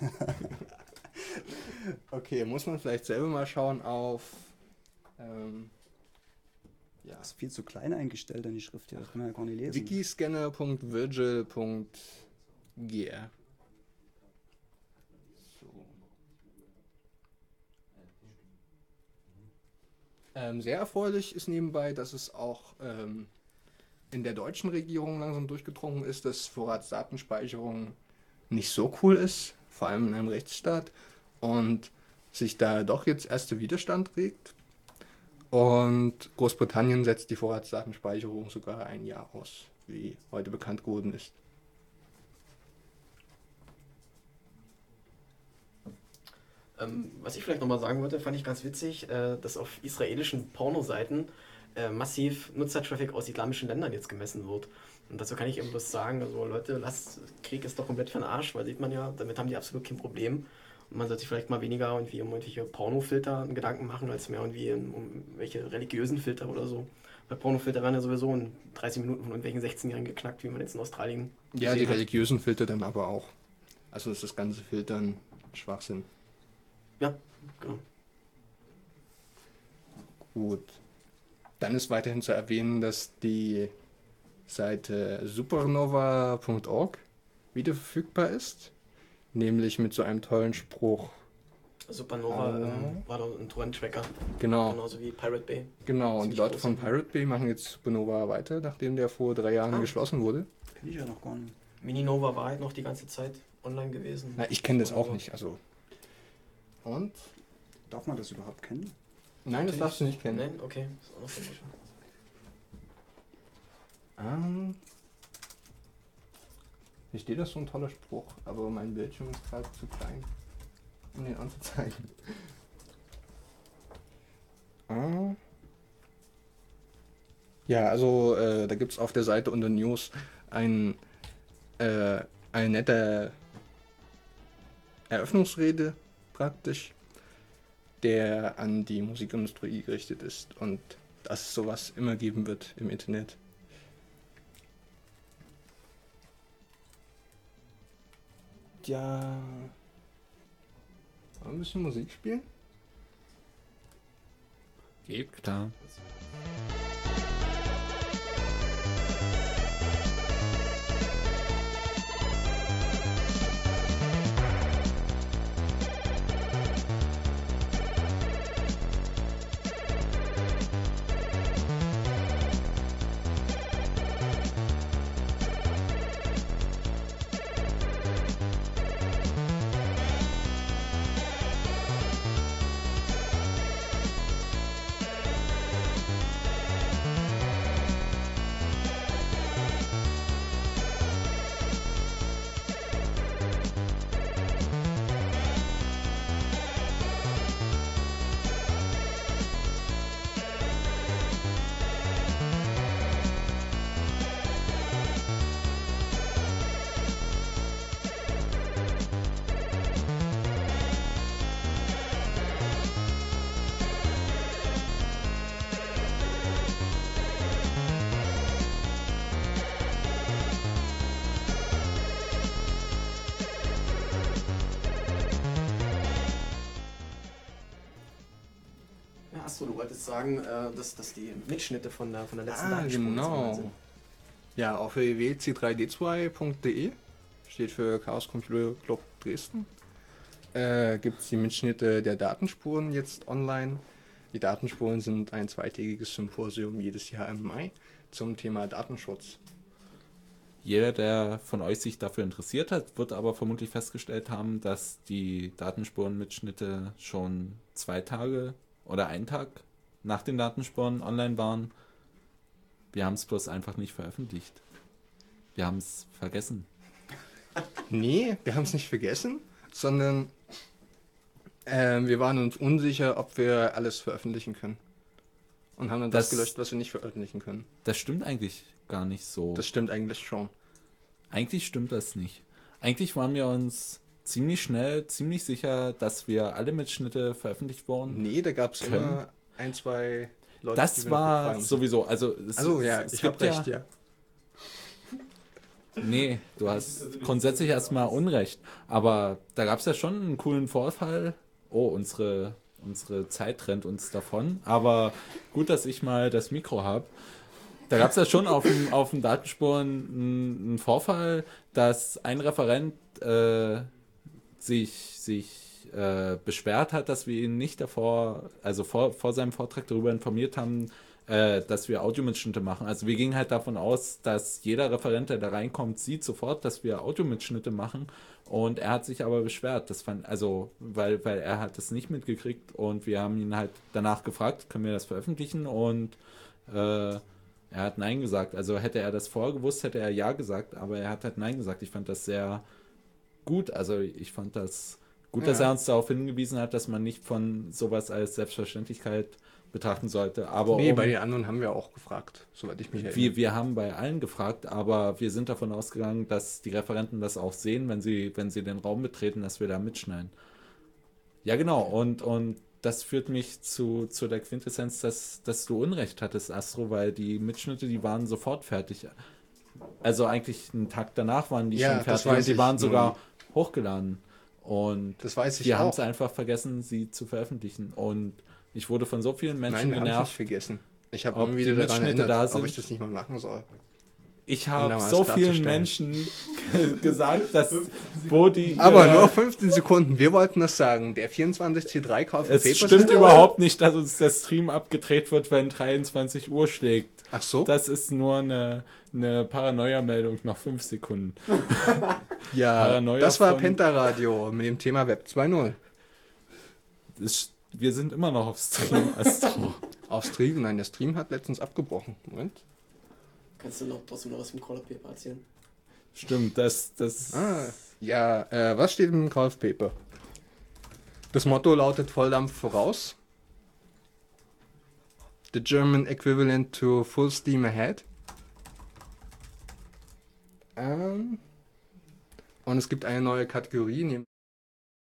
okay, muss man vielleicht selber mal schauen auf. Ähm, ja, das ist viel zu klein eingestellt an die Schrift hier, das kann man ja gar nicht lesen. wikiscanner.virgil.gr. So. Ähm, sehr erfreulich ist nebenbei, dass es auch ähm, in der deutschen Regierung langsam durchgedrungen ist, dass Vorratsdatenspeicherung nicht so cool ist vor allem in einem Rechtsstaat. Und sich da doch jetzt erster Widerstand regt. Und Großbritannien setzt die Vorratsdatenspeicherung sogar ein Jahr aus, wie heute bekannt geworden ist. Ähm, was ich vielleicht nochmal sagen wollte, fand ich ganz witzig, äh, dass auf israelischen Pornoseiten äh, massiv Nutzertraffic aus islamischen Ländern jetzt gemessen wird. Und dazu kann ich eben bloß sagen, also Leute, lasst Krieg ist doch komplett für den Arsch, weil sieht man ja, damit haben die absolut kein Problem. Man sollte sich vielleicht mal weniger irgendwie um irgendwelche Pornofilter Gedanken machen, als mehr irgendwie um welche religiösen Filter oder so. Weil Pornofilter werden ja sowieso in 30 Minuten von irgendwelchen 16-Jährigen geknackt, wie man jetzt in Australien Ja, die hat. religiösen Filter dann aber auch. Also ist das ganze Filtern Schwachsinn. Ja, genau. Gut. Dann ist weiterhin zu erwähnen, dass die Seite supernova.org wieder verfügbar ist. Nämlich mit so einem tollen Spruch. Supernova Oh. ähm, war doch ein Torrent-Tracker, Genau, genauso wie Pirate Bay. genau. Und die Leute von Pirate Bay machen jetzt Supernova weiter, nachdem der vor drei Jahren Ah. geschlossen wurde. Kenn ich ja noch gar nicht. Mininova war halt noch die ganze Zeit online gewesen. Na, ich kenne das auch nicht, also. Und? Darf man das überhaupt kennen? Nein, das darfst du nicht kennen. Nein, okay. Ist auch noch Ähm, hier steht das so ein toller Spruch, aber mein Bildschirm ist gerade zu klein, um den anzuzeigen. Ah. Ja, also äh, da gibt es auf der Seite unter News ein, äh, eine nette Eröffnungsrede praktisch, der an die Musikindustrie gerichtet ist und dass es sowas immer geben wird im Internet. Ja. Ein bisschen Musik spielen? Geht klar. Sagen, äh, dass, dass die Mitschnitte von der, von der letzten Ah, genau. sind. Ja, auf www.c3d2.de steht für Chaos Computer Club Dresden. Äh, Gibt es die Mitschnitte der Datenspuren jetzt online. Die Datenspuren sind ein zweitägiges Symposium jedes Jahr im Mai zum Thema Datenschutz. Jeder, der von euch sich dafür interessiert hat, wird aber vermutlich festgestellt haben, dass die Datenspurenmitschnitte schon zwei Tage oder einen Tag nach den Datenspuren online waren. Wir haben es bloß einfach nicht veröffentlicht. Wir haben es vergessen. Nee, wir haben es nicht vergessen, sondern ähm, wir waren uns unsicher, ob wir alles veröffentlichen können. Und haben dann das, Das- gelöscht, was wir nicht veröffentlichen können. Das stimmt eigentlich gar nicht so. Das stimmt eigentlich schon. Eigentlich stimmt das nicht. Eigentlich waren wir uns ziemlich schnell, ziemlich sicher, dass wir alle Mitschnitte veröffentlicht wurden. Nee, da gab es immer ein, zwei Leute, Das war sowieso, also es, Also ja, es ich habe recht, ja. Nee, du hast grundsätzlich erstmal Unrecht. Aber da gab es ja schon einen coolen Vorfall. Oh, unsere, unsere Zeit rennt uns davon. Aber gut, dass ich mal das Mikro habe. Da gab es ja schon auf dem, auf dem Datenspuren einen, einen Vorfall, dass ein Referent äh, sich, sich äh, beschwert hat, dass wir ihn nicht davor, also vor, vor seinem Vortrag darüber informiert haben, äh, dass wir Audiomitschnitte machen. Also wir gingen halt davon aus, dass jeder Referent, der da reinkommt, sieht sofort, dass wir Audiomitschnitte machen Und er hat sich aber beschwert. Das fand, also, weil, weil er hat das nicht mitgekriegt und wir haben ihn halt danach gefragt, können wir das veröffentlichen? Und äh, er hat Nein gesagt. Also hätte er das vorher gewusst, hätte er Ja gesagt, aber er hat halt Nein gesagt. Ich fand das sehr gut. Also ich fand das gut, dass Ja. er uns darauf hingewiesen hat, dass man nicht von sowas als Selbstverständlichkeit betrachten sollte. Aber Nee, um, bei den anderen haben wir auch gefragt, soweit ich mich erinnere. wir, wir haben bei allen gefragt, aber wir sind davon ausgegangen, dass die Referenten das auch sehen, wenn sie, wenn sie den Raum betreten, dass wir da mitschneiden. Ja, genau. Und, und das führt mich zu, zu der Quintessenz, dass, dass du Unrecht hattest, Astro, weil die Mitschnitte, die waren sofort fertig. Also eigentlich einen Tag danach waren die Ja, schon fertig und die waren sogar hochgeladen. Und Das weiß ich wir haben es einfach vergessen, sie zu veröffentlichen. Und ich wurde von so vielen Menschen Nein, wir es nicht genervt. vergessen. Ich habe Ob irgendwie daran erinnert, da ob sind? ich das nicht mal machen soll. Ich habe so vielen. Menschen gesagt, dass wo die. Aber nur 15 Sekunden. Wir wollten das sagen. Der 24C3 kauft Es stimmt überhaupt nicht, dass uns der Stream abgedreht wird, wenn 23 Uhr schlägt. Ach so? Das ist nur eine, eine Paranoia-Meldung nach 5 Sekunden. ja, Paranoia das war von- Pentaradio mit dem Thema Web 2.0. Es, wir sind immer noch auf Stream, Astro. Auf Stream? Nein, der Stream hat letztens abgebrochen. Moment. Kannst du noch trotzdem noch was vom Call of Paper erzählen? Stimmt, das, das. Ah, ja, äh, was steht im Call of Paper? Das Motto lautet Volldampf voraus. The German equivalent to Full Steam Ahead. Ähm, und es gibt eine neue Kategorie,